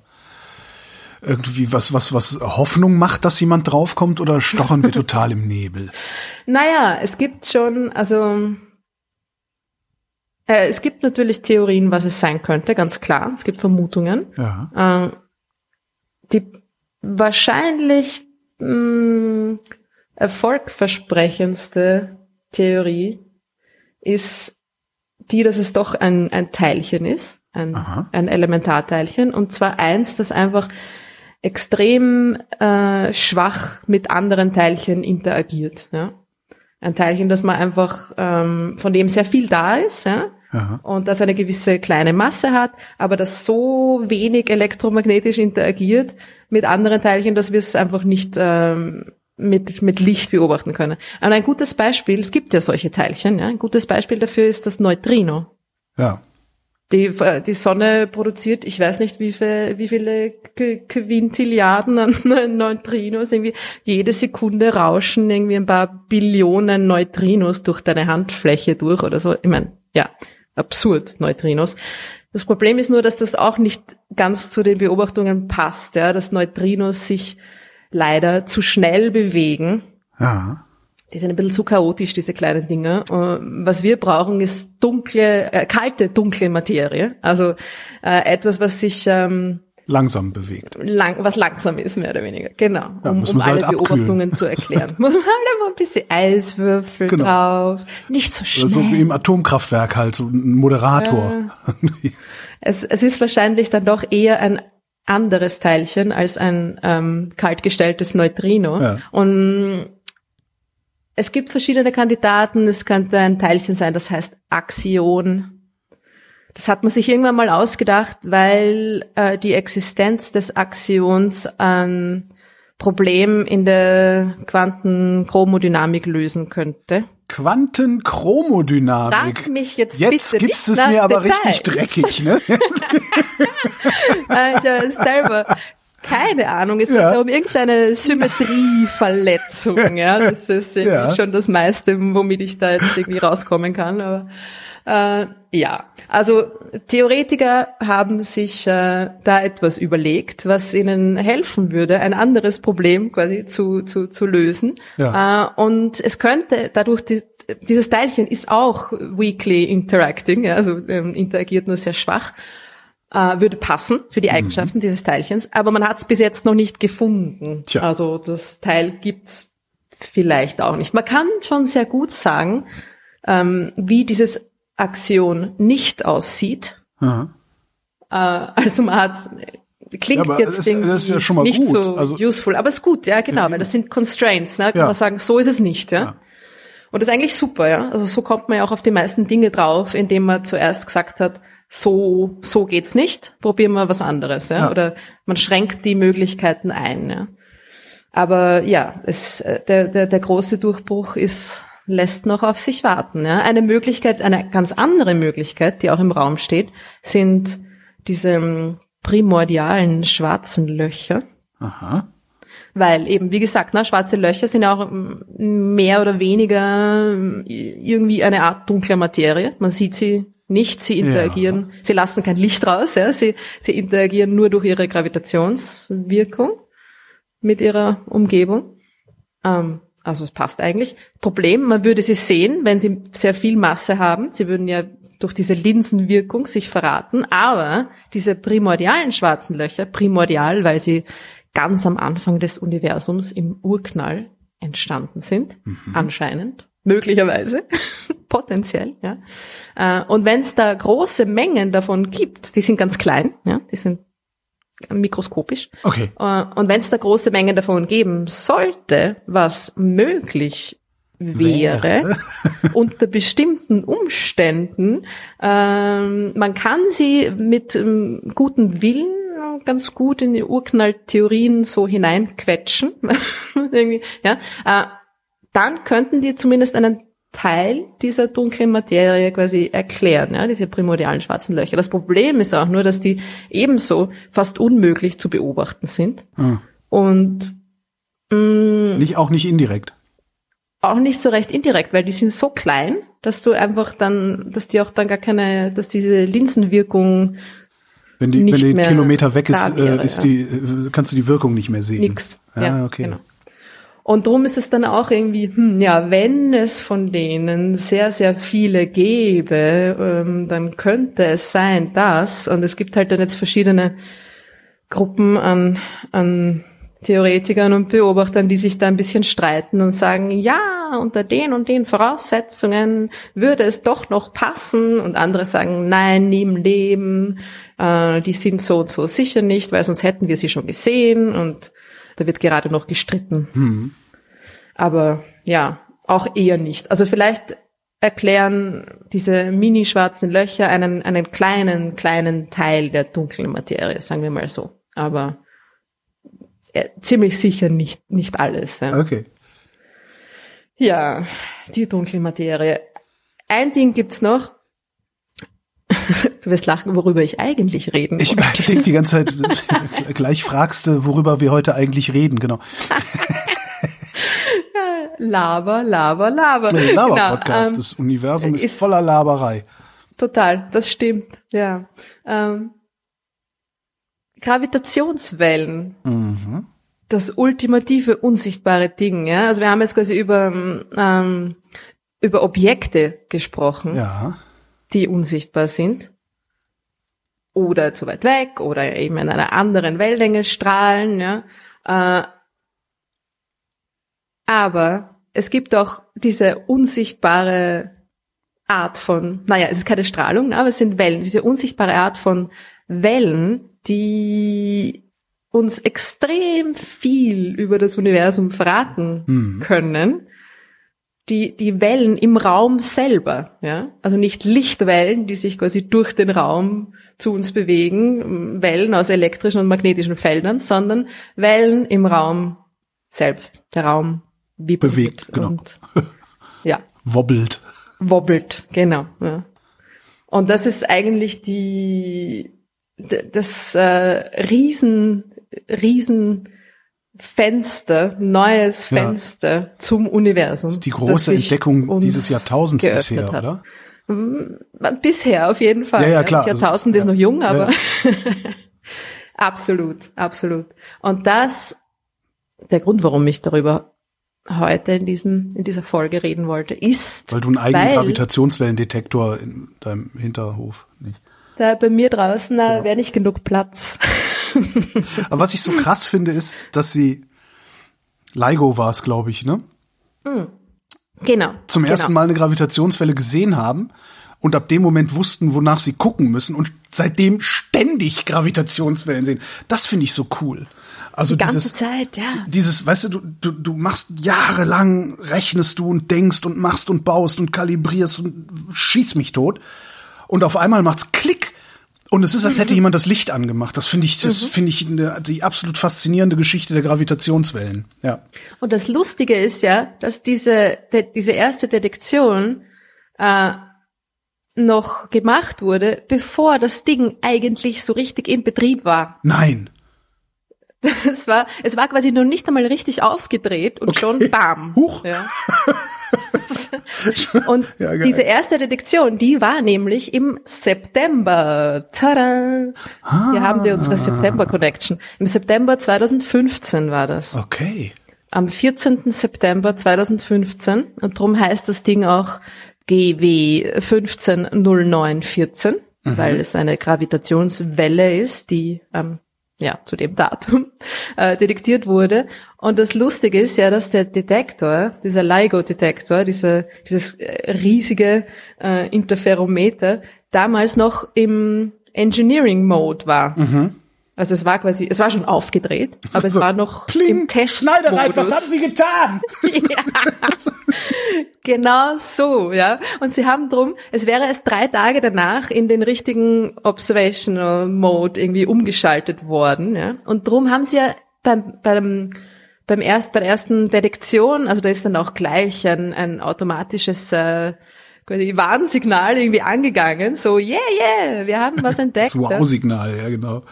irgendwie was was was Hoffnung macht, dass jemand draufkommt oder stochern wir [laughs] total im Nebel? Naja, es gibt schon, also äh, es gibt natürlich Theorien, was es sein könnte, ganz klar. Es gibt Vermutungen. Ja. Äh, die wahrscheinlich mh, erfolgversprechendste Theorie ist die, dass es doch ein, ein Teilchen ist, ein, Aha. ein Elementarteilchen, und zwar eins, das einfach extrem äh, schwach mit anderen Teilchen interagiert. Ja? Ein Teilchen, das man einfach, ähm, von dem sehr viel da ist, ja? Aha. und das eine gewisse kleine Masse hat, aber das so wenig elektromagnetisch interagiert mit anderen Teilchen, dass wir es einfach nicht ähm, mit, mit Licht beobachten können. Und ein gutes Beispiel, es gibt ja solche Teilchen, ja? ein gutes Beispiel dafür ist das Neutrino. Ja. Die, die Sonne produziert, ich weiß nicht, wie, viel, wie viele Qu- Quintilliarden an [laughs] Neutrinos, irgendwie jede Sekunde rauschen irgendwie ein paar Billionen Neutrinos durch deine Handfläche durch oder so. Ich meine, ja, absurd, Neutrinos. Das Problem ist nur, dass das auch nicht ganz zu den Beobachtungen passt, ja, dass Neutrinos sich leider zu schnell bewegen. Ja. Die sind ein bisschen zu chaotisch, diese kleinen Dinge. Äh, Was wir brauchen, ist dunkle, äh, kalte, dunkle Materie. Also äh, etwas, was sich ähm, Langsam bewegt. lang, was langsam ist, mehr oder weniger. Genau. Ja, um um man alle halt. Beobachtungen zu erklären. [laughs] muss man halt einfach ein bisschen Eiswürfel Genau. drauf. Nicht so schnell. So wie im Atomkraftwerk halt, so ein Moderator. Es, es ist wahrscheinlich dann doch eher ein anderes Teilchen als ein ähm, kaltgestelltes Neutrino. Ja. Und es gibt verschiedene Kandidaten. Es könnte ein Teilchen sein, das heißt Axion. Das hat man sich irgendwann mal ausgedacht, weil äh, die Existenz des Axions ein Problem in der Quantenchromodynamik lösen könnte. Quantenchromodynamik. Frag mich jetzt Jetzt bitte gibst es mir aber Details. richtig dreckig, ne? [laughs] Äh, selber keine Ahnung. Es geht Ja. um irgendeine Symmetrieverletzung. Ja, das ist Ja. schon das meiste, womit ich da jetzt irgendwie rauskommen kann. Aber äh, ja, also Theoretiker haben sich äh, da etwas überlegt, was ihnen helfen würde, ein anderes Problem quasi zu zu, zu lösen. Ja. Äh, und es könnte dadurch die, dieses Teilchen ist auch weakly interacting, ja, also ähm, interagiert nur sehr schwach äh, würde passen für Mhm. die Eigenschaften dieses Teilchens, aber man hat es bis jetzt noch nicht gefunden. Tja. Also das Teil gibt's vielleicht auch nicht. Man kann schon sehr gut sagen, ähm, wie dieses Axion nicht aussieht. Aha. Äh, also man hat klingt Ja, jetzt ist- irgendwie das ist ja schon mal nicht gut. so Also- useful, aber ist gut, ja genau, weil das sind Constraints, ne? Kann Ja. man sagen, so ist es nicht, ja. Ja. Und das ist eigentlich super, ja. Also so kommt man ja auch auf die meisten Dinge drauf, indem man zuerst gesagt hat, so, so geht's nicht, probieren wir was anderes, ja. Ja. Oder man schränkt die Möglichkeiten ein, ja. Aber ja, es, äh, der, der, der große Durchbruch ist, lässt noch auf sich warten, ja. Eine Möglichkeit, eine ganz andere Möglichkeit, die auch im Raum steht, sind diese ähm, primordialen schwarzen Löcher. Aha. Weil eben, wie gesagt, ne, schwarze Löcher sind ja auch ähm, mehr oder weniger ähm, irgendwie eine Art dunkler Materie. Man sieht sie nicht, sie interagieren, sie lassen kein Licht raus, ja, sie, sie interagieren nur durch ihre Gravitationswirkung mit ihrer Umgebung. Ähm, also es passt eigentlich. Problem, man würde sie sehen, wenn sie sehr viel Masse haben. Sie würden ja durch diese Linsenwirkung sich verraten. Aber diese primordialen schwarzen Löcher, primordial, weil sie ganz am Anfang des Universums im Urknall entstanden sind, anscheinend, möglicherweise, [laughs] potenziell, ja. Äh, Und wenn es da große Mengen davon gibt, die sind ganz klein, ja, die sind mikroskopisch, Okay. äh, Und wenn es da große Mengen davon geben sollte, was möglich wäre, [laughs] unter bestimmten Umständen, ähm, man kann sie mit ähm, gutem Willen ganz gut in die Urknalltheorien so hineinquetschen, [laughs] ja, äh, dann könnten die zumindest einen Teil dieser dunklen Materie quasi erklären, ja, diese primordialen schwarzen Löcher. Das Problem ist auch nur, dass die ebenso fast unmöglich zu beobachten sind Ah. und mh, Nicht, auch nicht indirekt. auch nicht so recht indirekt, weil die sind so klein, dass du einfach dann, dass die auch dann gar keine, dass diese Linsenwirkung Wenn die, wenn die mehr Kilometer weg ist, da wäre, äh, ist die, äh, kannst du die Wirkung nicht mehr sehen. nix. Ah, ja, okay. genau. Und drum ist es dann auch irgendwie, hm, ja, wenn es von denen sehr, sehr viele gäbe, ähm, dann könnte es sein, dass, und es gibt halt dann jetzt verschiedene Gruppen an, an Theoretikern und Beobachtern, die sich da ein bisschen streiten und sagen, ja, unter den und den Voraussetzungen würde es doch noch passen. Und andere sagen, nein, nie im Leben, äh, die sind so und so sicher nicht, weil sonst hätten wir sie schon gesehen. Und da wird gerade noch gestritten. Hm. Aber ja, auch eher nicht. Also vielleicht erklären diese mini-schwarzen Löcher einen, einen kleinen, kleinen Teil der dunklen Materie, sagen wir mal so. Aber äh, ziemlich sicher nicht, nicht alles. Ja. Okay. Ja, die dunkle Materie. Ein Ding gibt's noch. [laughs] Du wirst lachen, worüber ich eigentlich reden Ich denke die ganze Zeit, [laughs] gleich fragst du, worüber wir heute eigentlich reden, genau. [laughs] Laber, Laber, Laber. Der Laber-Podcast, Genau, ähm, das Universum ist, ist- voller Laberei. Total, das stimmt, ja. Ähm, Gravitationswellen. Mhm. Das ultimative, unsichtbare Ding, ja. Also wir haben jetzt quasi über, ähm, über Objekte gesprochen, Ja. Die unsichtbar sind. Oder zu weit weg oder eben in einer anderen Wellenlänge strahlen, ja. Äh, aber es gibt auch diese unsichtbare Art von, naja, es ist keine Strahlung, aber es sind Wellen, diese unsichtbare Art von Wellen, die uns extrem viel über das Universum verraten können. Die, die Wellen im Raum selber, ja. Also nicht Lichtwellen, die sich quasi durch den Raum zu uns bewegen, Wellen aus elektrischen und magnetischen Feldern, sondern Wellen im Raum selbst. Der Raum vibriert Bewegt, genau. Und, [laughs] ja, Wobbelt. wobbelt, genau. Ja. Und das ist eigentlich die das äh, riesen riesen Fenster, neues Ja. Fenster zum Universum. Die das große sich Entdeckung uns dieses Jahrtausends bisher, hat. oder? Bisher auf jeden Fall. Ja, ja, klar. Das Jahrtausend Also, ist noch jung, ja. aber [laughs] absolut, absolut. Und das, der Grund, warum ich darüber heute in diesem, in dieser Folge reden wollte, ist, Weil du einen eigenen weil Gravitationswellendetektor in deinem Hinterhof nicht. da bei mir draußen äh, wäre nicht genug Platz. [laughs] Aber was ich so krass finde, ist, dass sie LIGO war es, glaube ich, ne? Genau. Zum genau. ersten Mal eine Gravitationswelle gesehen haben und ab dem Moment wussten, wonach sie gucken müssen und seitdem ständig Gravitationswellen sehen. Das finde ich so cool. Also Die ganze dieses, Zeit, ja. dieses, weißt du, du, du, du machst jahrelang, rechnest du und denkst und machst und baust und kalibrierst und schieß mich tot. Und auf einmal macht's Klick. Und es ist, als hätte jemand das Licht angemacht. Das finde ich, das finde ich eine, die absolut faszinierende Geschichte der Gravitationswellen. Ja. Und das Lustige ist ja, dass diese, de, diese erste Detektion äh, noch gemacht wurde, bevor das Ding eigentlich so richtig in Betrieb war. Nein. [laughs] Es war, es war quasi noch nicht einmal richtig aufgedreht und schon bam. Huch. Ja. [laughs] [laughs] Und Ja, diese erste Detektion, die war nämlich im September. Tada! Hier haben wir unsere September Connection. Im September 2015 war das. Okay. Am 14. September 2015. Und drum heißt das Ding auch GW 150914, weil es eine Gravitationswelle ist, die ähm, ja, zu dem Datum äh, detektiert wurde. Und das Lustige ist ja, dass der Detektor, dieser LIGO-Detektor, dieser, dieses äh, riesige äh, Interferometer, damals noch im Engineering-Mode war. Also es war quasi, es war schon aufgedreht, [laughs] aber es So, war noch Pling, im Test. Schneidereit, was haben Sie getan? [laughs] Genau so, ja. Und sie haben drum, es wäre erst drei Tage danach in den richtigen Observational Mode irgendwie umgeschaltet worden, ja. Und drum haben sie ja beim, beim, beim erst, bei der ersten Detektion, also da ist dann auch gleich ein, ein automatisches, äh, quasi Warnsignal irgendwie angegangen, so, yeah, yeah, wir haben was entdeckt. Das. Wow-Signal, ja genau.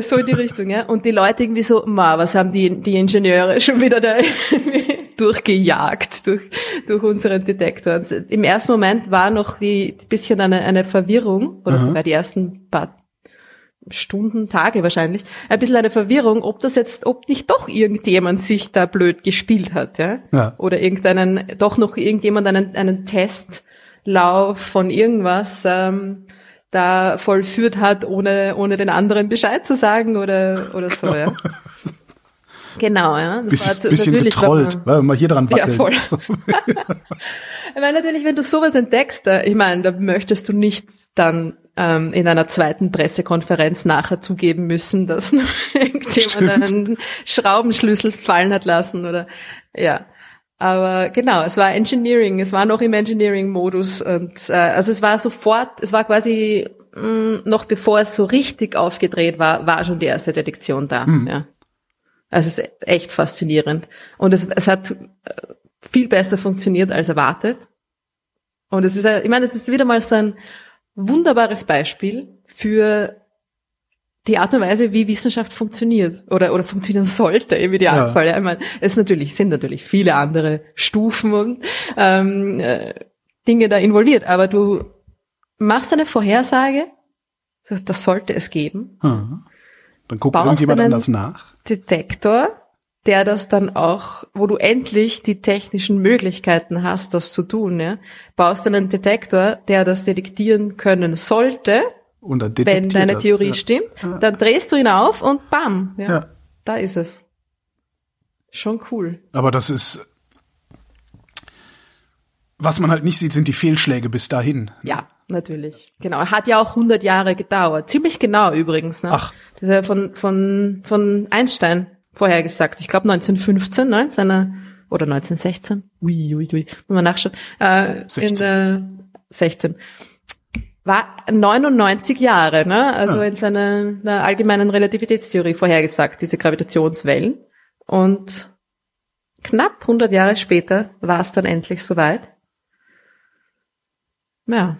So in die Richtung, ja. Und die Leute irgendwie so, ma, was haben die, die Ingenieure [laughs] schon wieder da durchgejagt durch, durch unseren Detektor. Und Im ersten Moment war noch die bisschen eine, eine Verwirrung, oder sogar die ersten paar Stunden, Tage wahrscheinlich, ein bisschen eine Verwirrung, ob das jetzt, ob nicht doch irgendjemand sich da blöd gespielt hat, ja. Ja. Oder irgendeinen, doch noch irgendjemand einen, einen Testlauf von irgendwas, ähm, da vollführt hat, ohne, ohne den anderen Bescheid zu sagen oder, oder so, ja. [laughs] Genau, ja. Das bisschen, war zu, bisschen natürlich, getrollt, weil man hier dran Ja, wackelt. voll. [laughs] Ich meine, natürlich, wenn du sowas entdeckst, da, ich meine, da möchtest du nicht dann ähm, in einer zweiten Pressekonferenz nachher zugeben müssen, dass [laughs] irgendjemand einen Schraubenschlüssel fallen hat lassen oder ja. Aber genau, es war Engineering, es war noch im Engineering-Modus und äh, also es war sofort, es war quasi mh, noch bevor es so richtig aufgedreht war, war schon die erste Detektion da. Ja. Also es ist echt faszinierend. Und es, es hat äh, viel besser funktioniert als erwartet. Und es ist, ein- ich meine, es ist wieder mal so ein wunderbares Beispiel für die Art und Weise, wie Wissenschaft funktioniert oder, oder funktionieren sollte im Idealfall. Ja. Ich meine, es natürlich, sind natürlich viele andere Stufen und ähm, äh, Dinge da involviert, aber du machst eine Vorhersage, das, sollte es geben, Hm. Dann guckt Baust irgendjemand einen- anders nach. Detektor, der das dann auch, wo du endlich die technischen Möglichkeiten hast, das zu tun, ja, baust du einen Detektor, der das detektieren können sollte, Und dann wenn deine das. Theorie ja. stimmt, dann drehst du ihn auf und bam, ja, Ja. da ist es. Schon cool. Aber das ist, was man halt nicht sieht, sind die Fehlschläge bis dahin. Ja, natürlich. Genau. Hat ja auch 100 Jahre gedauert. Ziemlich genau übrigens. Ne? Ach. Das ist ja von, von, von Einstein vorhergesagt. Ich glaube 1915, ne? in seiner, oder 1916. Ui, ui, ui. Muss man nachschauen. Äh, 16. In, äh, 16. War 99 Jahre, ne? Also Ja. in seiner, allgemeinen Relativitätstheorie vorhergesagt, diese Gravitationswellen. Und knapp 100 Jahre später war es dann endlich soweit. Ja.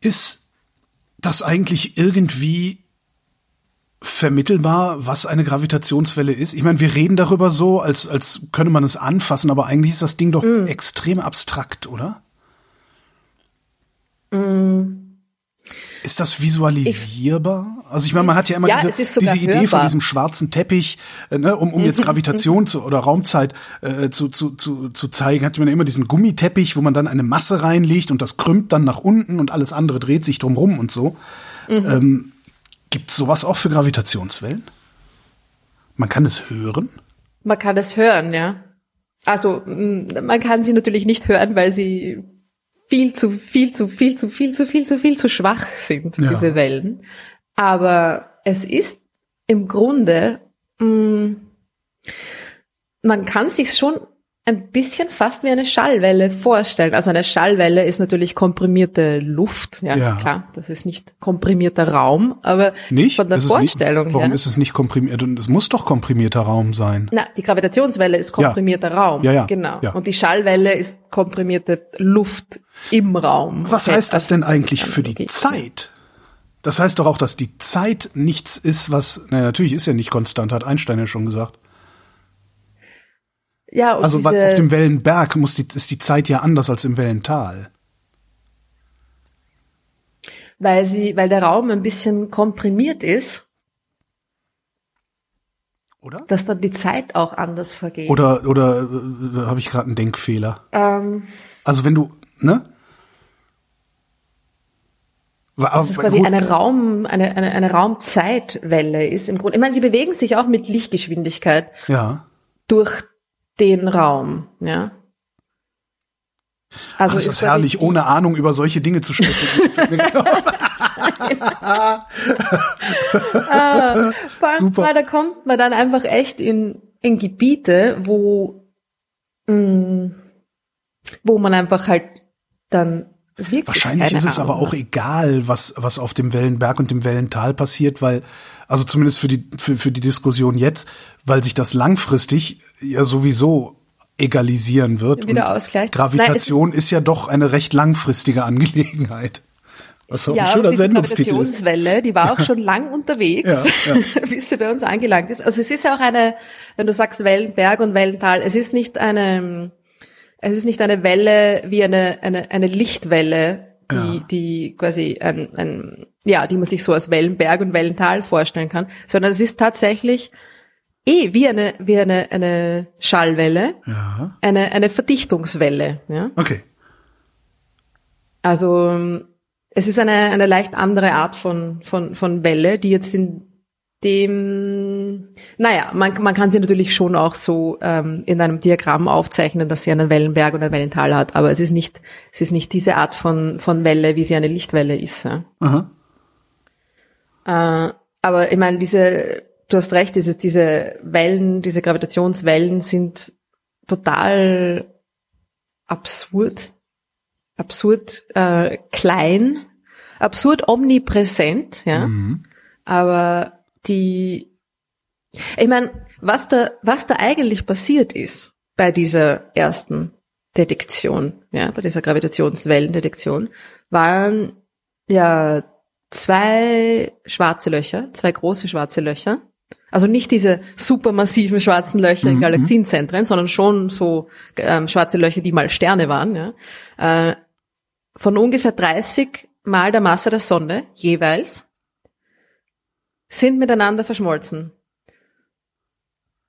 Ist das eigentlich irgendwie vermittelbar, was eine Gravitationswelle ist? Ich meine, wir reden darüber so, als, als könne man es anfassen, aber eigentlich ist das Ding doch Mm. extrem abstrakt, oder? Mm. Ist das visualisierbar? also ich meine, man hat ja immer Ja, diese, es diese Idee von hörbar. diesem schwarzen Teppich, äh, ne, um, um jetzt Mhm, Gravitation zu, oder Raumzeit äh, zu, zu, zu, zu zeigen, hat man ja immer diesen Gummiteppich, wo man dann eine Masse reinlegt und das krümmt dann nach unten und alles andere dreht sich drumrum und so. Mhm. Ähm, Gibt sowas auch für Gravitationswellen? Man kann es hören? Man kann es hören, ja. Also mh, man kann sie natürlich nicht hören, weil sie viel zu, viel zu, viel zu, viel zu, viel zu, viel zu schwach sind, Ja. diese Wellen. Aber es ist im Grunde, mh, man kann sich schon ein bisschen fast wie eine Schallwelle vorstellen. Also eine Schallwelle ist natürlich komprimierte Luft, ja, Ja. klar, das ist nicht komprimierter Raum, aber Nicht? von der Ist Vorstellung nicht, warum her. ist es nicht komprimiert? Und es muss doch komprimierter Raum sein. Na, die Gravitationswelle ist komprimierter Raum. Ja, ja, Genau. ja. Und die Schallwelle ist komprimierte Luft im Raum. Was heißt das denn eigentlich für die. Zeit? Das heißt doch auch, dass die Zeit nichts ist, was, na natürlich ist ja nicht konstant, hat Einstein ja schon gesagt. Ja, und Also auf dem Wellenberg muss die, ist die Zeit ja anders als im Wellental. weil sie, weil der Raum ein bisschen komprimiert ist, Oder? dass dann die Zeit auch anders vergeht. Oder, oder äh, habe ich gerade einen Denkfehler? ähm, Also wenn du, ne? Das ist quasi eine Raum, eine, eine, eine Raumzeitwelle ist im Grunde. Ich meine, sie bewegen sich auch mit Lichtgeschwindigkeit Ja. durch den Raum, ja. Also Also ist das quasi herrlich, ohne Ahnung über solche Dinge zu sprechen. [laughs] Vor allem, [laughs] Super. weil da kommt man dann einfach echt in, in Gebiete, wo, mh, wo man einfach halt dann wirklich Wahrscheinlich ist es Ahnung aber auch egal, was, was auf dem Wellenberg und dem Wellental passiert, weil, also zumindest für die, für, für die Diskussion jetzt, weil sich das langfristig ja sowieso egalisieren wird. Wieder ausgleicht. Gravitation Nein, ist, ja doch eine recht langfristige Angelegenheit. Was auch ein Ja, schöner und diese Sendungstitel ist. Gravitationswelle, die war auch schon lang unterwegs, Ja, [laughs] bis sie bei uns angelangt ist. Also es ist ja auch eine, wenn du sagst Wellenberg und Wellental, es ist nicht eine, es ist nicht eine Welle wie eine, eine, eine Lichtwelle, die, Ja. die quasi ein, ein, ja, die man sich so als Wellenberg und Wellental vorstellen kann, sondern es ist tatsächlich eh wie eine, wie eine, eine Schallwelle, Ja, eine, eine Verdichtungswelle, ja. okay. Also ähm, es ist eine, eine leicht andere Art von, von, von Welle, die jetzt in dem, naja, man, man kann sie natürlich schon auch so ähm, in einem Diagramm aufzeichnen, dass sie einen Wellenberg oder Wellental hat, aber es ist nicht, es ist nicht diese Art von, von Welle, wie sie eine Lichtwelle ist. Ja. Aha. Äh, aber ich meine, diese, du hast recht, diese, diese Wellen, diese Gravitationswellen sind total absurd, absurd äh, klein, absurd omnipräsent, ja. Aber die, ich meine, was da, was da eigentlich passiert ist bei dieser ersten Detektion, ja, bei dieser Gravitationswellendetektion, waren ja zwei schwarze Löcher, zwei große schwarze Löcher. Also nicht diese supermassiven schwarzen Löcher in Galaxienzentren, sondern schon so ähm, schwarze Löcher, die mal Sterne waren. Ja. Äh, von ungefähr 30 mal der Masse der Sonne jeweils sind miteinander verschmolzen.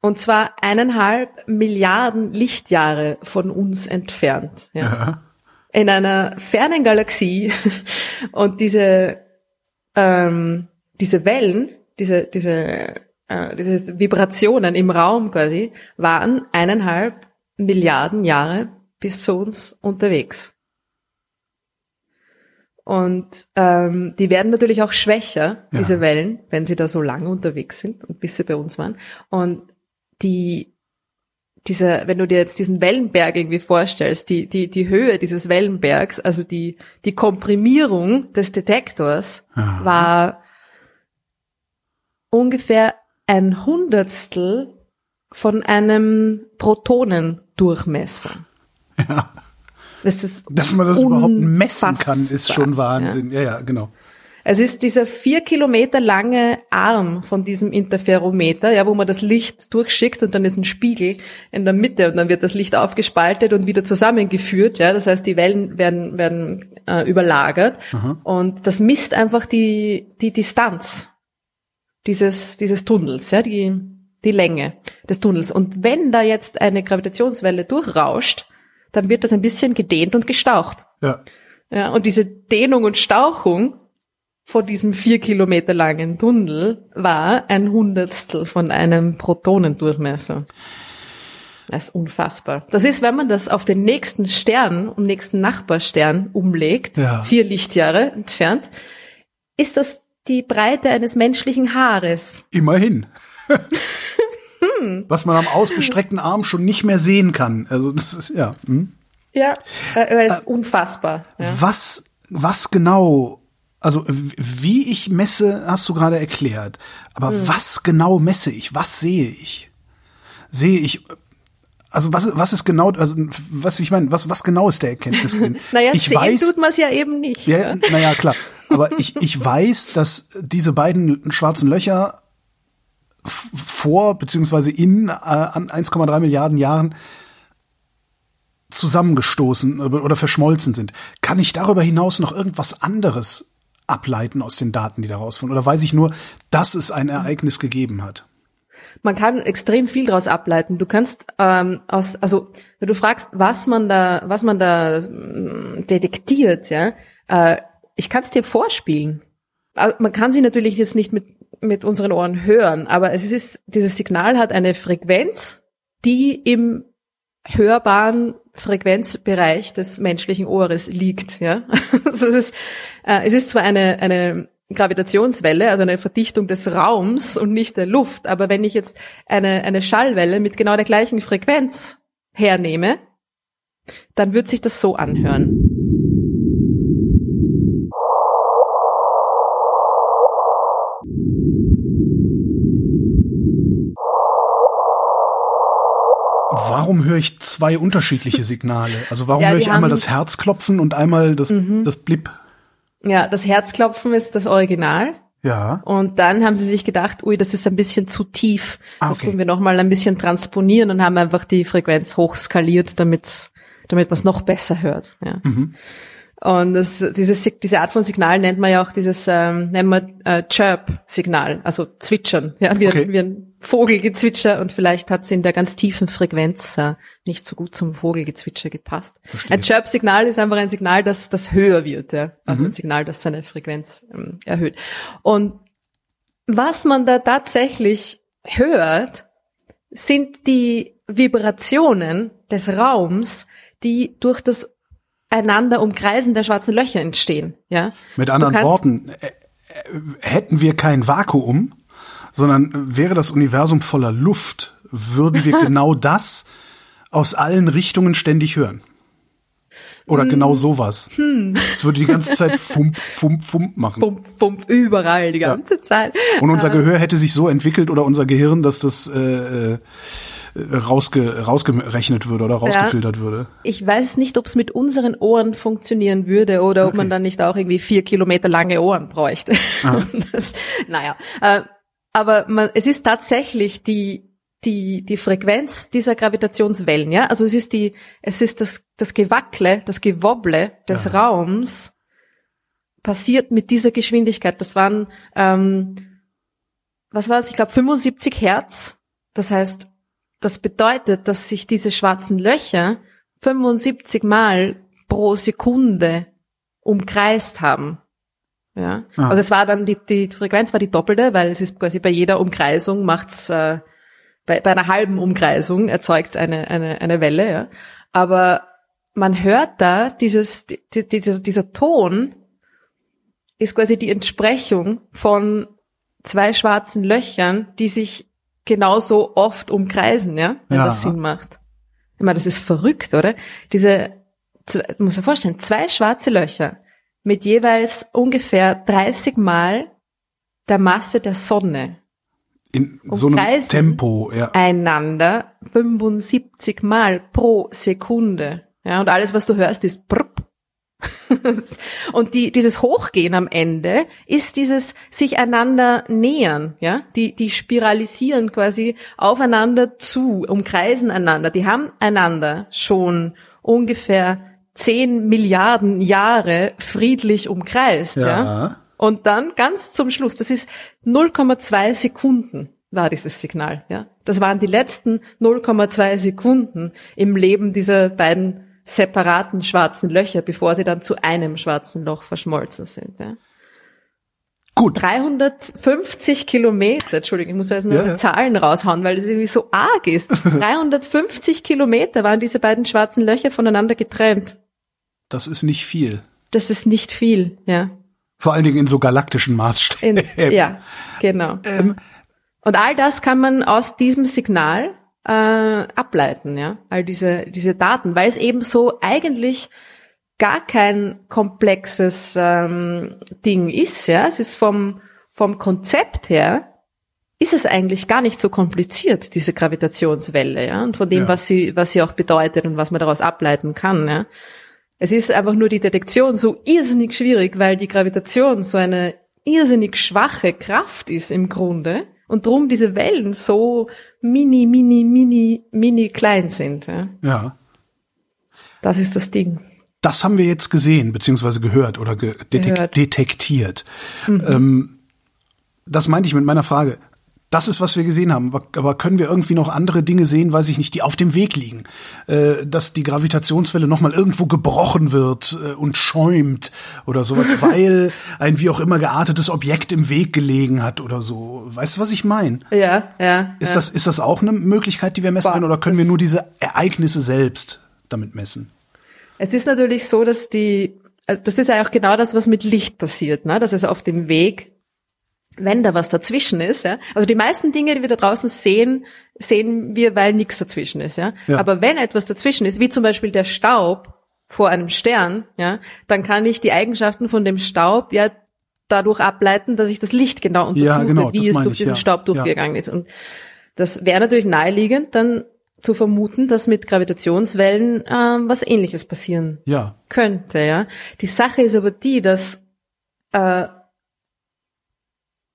Und zwar eineinhalb Milliarden Lichtjahre von uns entfernt. Ja. Ja. In einer fernen Galaxie. [laughs] Und diese, ähm, diese Wellen, diese, diese, äh, diese Vibrationen im Raum quasi, waren eineinhalb Milliarden Jahre bis zu uns unterwegs. Und ähm, die werden natürlich auch schwächer, Ja. diese Wellen, wenn sie da so lange unterwegs sind und bis sie bei uns waren. Und die, diese, wenn du dir jetzt diesen Wellenberg irgendwie vorstellst, die, die, die Höhe dieses Wellenbergs, also die, die Komprimierung des Detektors Aha. war ungefähr ein Hundertstel von einem Protonendurchmesser. Ja. Das ist Dass man das überhaupt messen kann, ist schon Wahnsinn. Ja, ja, genau. Es ist dieser vier Kilometer lange Arm von diesem Interferometer, ja, wo man das Licht durchschickt und dann ist ein Spiegel in der Mitte und dann wird das Licht aufgespaltet und wieder zusammengeführt, ja. Das heißt, die Wellen werden, werden äh, überlagert und das misst einfach die, die Distanz dieses, dieses Tunnels, ja, die, die Länge des Tunnels. Und wenn da jetzt eine Gravitationswelle durchrauscht, dann wird das ein bisschen gedehnt und gestaucht. Ja. Ja, und diese Dehnung und Stauchung von diesem vier Kilometer langen Tunnel war ein Hundertstel von einem Protonendurchmesser. Das ist unfassbar. Das ist, wenn man das auf den nächsten Stern und nächsten Nachbarstern umlegt, Ja. vier Lichtjahre entfernt, ist das die Breite eines menschlichen Haares. Immerhin. [laughs] Was man am ausgestreckten Arm schon nicht mehr sehen kann. Also das ist ja. Hm. Ja, äh, ist unfassbar. Ja. Was, was genau, also wie ich messe, hast du gerade erklärt. Aber Hm. was genau messe ich? Was sehe ich? Sehe ich, also was, was ist genau, also was ich meine, was, was genau ist der Erkenntnisgewinn? [laughs] Naja, ich sehen weiß, tut man es ja eben nicht. ja, naja, klar. Aber ich, ich weiß, dass diese beiden schwarzen Löcher vor beziehungsweise in äh, an 1,3 Milliarden Jahren zusammengestoßen oder verschmolzen sind. Kann ich darüber hinaus noch irgendwas anderes ableiten aus den Daten, die da rauskommen? Oder weiß ich nur, dass es ein Ereignis gegeben hat? Man kann extrem viel daraus ableiten. Du kannst ähm, aus, also wenn du fragst, was man da, was man da mm, detektiert, ja, äh, ich kann es dir vorspielen. Aber Man kann sie natürlich jetzt nicht mit mit unseren Ohren hören, aber es ist dieses Signal hat eine Frequenz, die im hörbaren Frequenzbereich des menschlichen Ohres liegt. Ja, [laughs] also es ist, äh, es ist zwar eine eine Gravitationswelle, also eine Verdichtung des Raums und nicht der Luft, aber wenn ich jetzt eine eine Schallwelle mit genau der gleichen Frequenz hernehme, dann wird sich das so anhören. Warum höre ich zwei unterschiedliche Signale? Also warum Ja, höre ich einmal das Herzklopfen und einmal das, das Blip? Ja, das Herzklopfen ist das Original. Ja. Und dann haben sie sich gedacht, ui, das ist ein bisschen zu tief. Ah, Das okay. tun wir nochmal ein bisschen transponieren und haben einfach die Frequenz hochskaliert, damit, damit man es noch besser hört. Ja. Mhm. Und das, dieses, diese Art von Signal nennt man ja auch dieses, ähm, nennt man äh, Chirp-Signal, also Zwitschern, ja, wie, Okay. ein, wie ein Vogelgezwitscher und vielleicht hat es in der ganz tiefen Frequenz äh, nicht so gut zum Vogelgezwitscher gepasst. Ein Chirp-Signal ist einfach ein Signal, das, das höher wird, ja, also ein Signal, das seine Frequenz ähm, erhöht. Und was man da tatsächlich hört, sind die Vibrationen des Raums, die durch das einander umkreisen der schwarzen Löcher entstehen. Ja? Mit anderen Worten, äh, äh, hätten wir kein Vakuum, sondern wäre das Universum voller Luft, würden wir [laughs] genau das aus allen Richtungen ständig hören. Oder hm. genau sowas. Hm. Es würde die ganze Zeit fump, fump, fump machen. Fump, fump, überall die ganze ja. Zeit. Und unser Gehör hätte sich so entwickelt oder unser Gehirn, dass das äh, äh rausge, rausgerechnet würde oder rausgefiltert ja. würde. Ich weiß nicht, ob es mit unseren Ohren funktionieren würde oder okay. ob man dann nicht auch irgendwie vier Kilometer lange Ohren bräuchte. [laughs] das, naja, äh, aber man, es ist tatsächlich die die die Frequenz dieser Gravitationswellen, ja, also es ist die es ist das das Gewackle, das Gewobble des ja. Raums passiert mit dieser Geschwindigkeit. Das waren ähm, was war es? Ich glaube 75 Hertz. Das heißt das bedeutet, dass sich diese schwarzen Löcher 75 Mal pro Sekunde umkreist haben. Ja, ah. also es war dann die, die Frequenz war die doppelte, weil es ist quasi bei jeder Umkreisung macht's äh, bei, bei einer halben Umkreisung erzeugt eine eine eine Welle. Ja, aber man hört da dieses die, die, dieser, dieser Ton ist quasi die Entsprechung von zwei schwarzen Löchern, die sich genauso oft umkreisen, ja, wenn ja. das Sinn macht. Ich meine, das ist verrückt, oder? Diese, muss man vorstellen, zwei schwarze Löcher mit jeweils ungefähr 30 Mal der Masse der Sonne. In so einem Tempo, ja. Einander 75 Mal pro Sekunde. Ja, und alles, was du hörst, ist brupp, [laughs] und die, dieses Hochgehen am Ende ist dieses sich einander nähern, ja, die, die spiralisieren quasi aufeinander zu, umkreisen einander. Die haben einander schon ungefähr zehn Milliarden Jahre friedlich umkreist, ja. ja. Und dann ganz zum Schluss, das ist 0,2 Sekunden war dieses Signal, ja. Das waren die letzten 0,2 Sekunden im Leben dieser beiden separaten schwarzen Löcher, bevor sie dann zu einem schwarzen Loch verschmolzen sind. Ja. Gut. 350 Kilometer, Entschuldigung, ich muss jetzt noch ja, ja. Zahlen raushauen, weil das irgendwie so arg ist. [laughs] 350 Kilometer waren diese beiden schwarzen Löcher voneinander getrennt. Das ist nicht viel. Das ist nicht viel, ja. Vor allen Dingen in so galaktischen Maßstäben. In, ja, genau. Ähm, Und all das kann man aus diesem Signal äh, ableiten, ja, all diese, diese Daten, weil es eben so eigentlich gar kein komplexes ähm, Ding ist, ja. Es ist vom, vom Konzept her, ist es eigentlich gar nicht so kompliziert, diese Gravitationswelle, ja, und von dem, ja. was sie, was sie auch bedeutet und was man daraus ableiten kann, ja. Es ist einfach nur die Detektion so irrsinnig schwierig, weil die Gravitation so eine irrsinnig schwache Kraft ist im Grunde und drum diese Wellen so mini, mini, mini, mini klein sind. Ja. ja. Das ist das Ding. Das haben wir jetzt gesehen, beziehungsweise gehört oder detek gehört. detektiert. Mhm. Ähm, das meinte ich mit meiner Frage das ist, was wir gesehen haben. Aber können wir irgendwie noch andere Dinge sehen, weiß ich nicht, die auf dem Weg liegen? Äh, dass die Gravitationswelle nochmal irgendwo gebrochen wird äh, und schäumt oder sowas, [laughs] weil ein wie auch immer geartetes Objekt im Weg gelegen hat oder so. Weißt du, was ich meine? Ja, ja. Ist ja. das, ist das auch eine Möglichkeit, die wir messen Boah, können, oder können wir nur diese Ereignisse selbst damit messen? Es ist natürlich so, dass die, also das ist ja auch genau das, was mit Licht passiert, ne? dass es auf dem Weg wenn da was dazwischen ist, ja. Also die meisten Dinge, die wir da draußen sehen, sehen wir, weil nichts dazwischen ist, ja? ja. Aber wenn etwas dazwischen ist, wie zum Beispiel der Staub vor einem Stern, ja, dann kann ich die Eigenschaften von dem Staub ja dadurch ableiten, dass ich das Licht genau untersuche, ja, genau, wie es durch ich, diesen ja. Staub durchgegangen ist. Und das wäre natürlich naheliegend, dann zu vermuten, dass mit Gravitationswellen äh, was Ähnliches passieren ja. könnte. Ja, die Sache ist aber die, dass äh,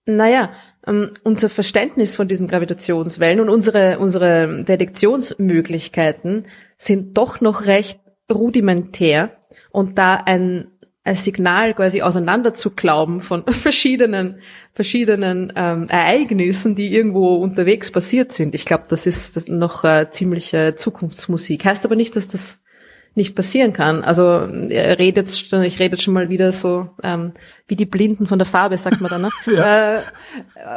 naja, ähm, unser Verständnis von diesen Gravitationswellen und unsere, unsere Detektionsmöglichkeiten sind doch noch recht rudimentär und da ein, ein Signal quasi auseinanderzuklauben von [laughs] verschiedenen, verschiedenen ähm, Ereignissen, die irgendwo unterwegs passiert sind. Ich glaube, das ist noch äh, ziemliche Zukunftsmusik. Heißt aber nicht, dass das nicht passieren kann. Also er redet schon, ich rede schon mal wieder so ähm, wie die Blinden von der Farbe, sagt man dann. Ne? [laughs] ja. äh,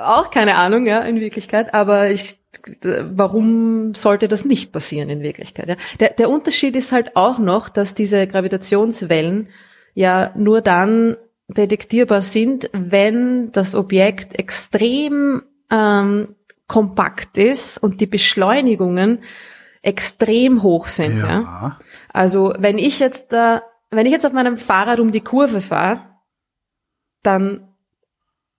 auch keine Ahnung, ja, in Wirklichkeit. Aber ich, warum sollte das nicht passieren in Wirklichkeit? Ja? Der, der Unterschied ist halt auch noch, dass diese Gravitationswellen ja nur dann detektierbar sind, wenn das Objekt extrem ähm, kompakt ist und die Beschleunigungen extrem hoch sind. Ja. ja. Also wenn ich jetzt da, wenn ich jetzt auf meinem Fahrrad um die Kurve fahre, dann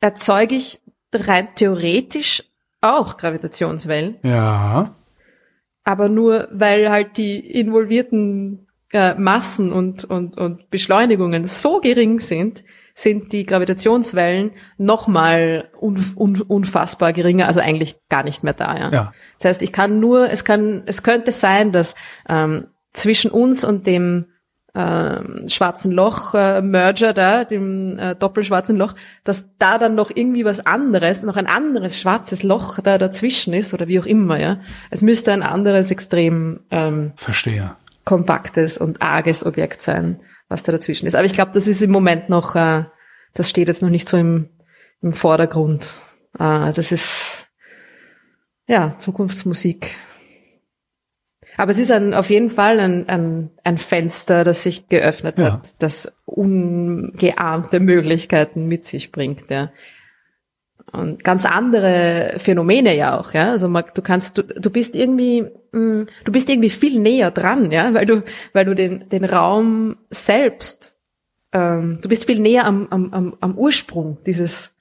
erzeuge ich rein theoretisch auch Gravitationswellen. Ja. Aber nur weil halt die involvierten äh, Massen und, und, und Beschleunigungen so gering sind, sind die Gravitationswellen nochmal un, un, unfassbar geringer, also eigentlich gar nicht mehr da. Ja? ja. Das heißt, ich kann nur, es kann, es könnte sein, dass ähm, zwischen uns und dem äh, schwarzen Loch äh, Merger da, dem äh, doppelschwarzen Loch, dass da dann noch irgendwie was anderes, noch ein anderes schwarzes Loch da dazwischen ist oder wie auch immer, ja. Es müsste ein anderes extrem ähm, Verstehe. kompaktes und arges Objekt sein was da dazwischen ist. Aber ich glaube, das ist im Moment noch, äh, das steht jetzt noch nicht so im, im Vordergrund. Äh, das ist ja Zukunftsmusik. Aber es ist ein, auf jeden Fall ein, ein, ein Fenster, das sich geöffnet ja. hat, das ungeahnte Möglichkeiten mit sich bringt. Ja und ganz andere Phänomene ja auch, ja. Also du kannst, du, du bist irgendwie, mh, mm, du bist irgendwie viel näher dran, ja, weil du, weil du den, den Raum selbst, ähm, du bist viel näher am, am, am, am Ursprung dieses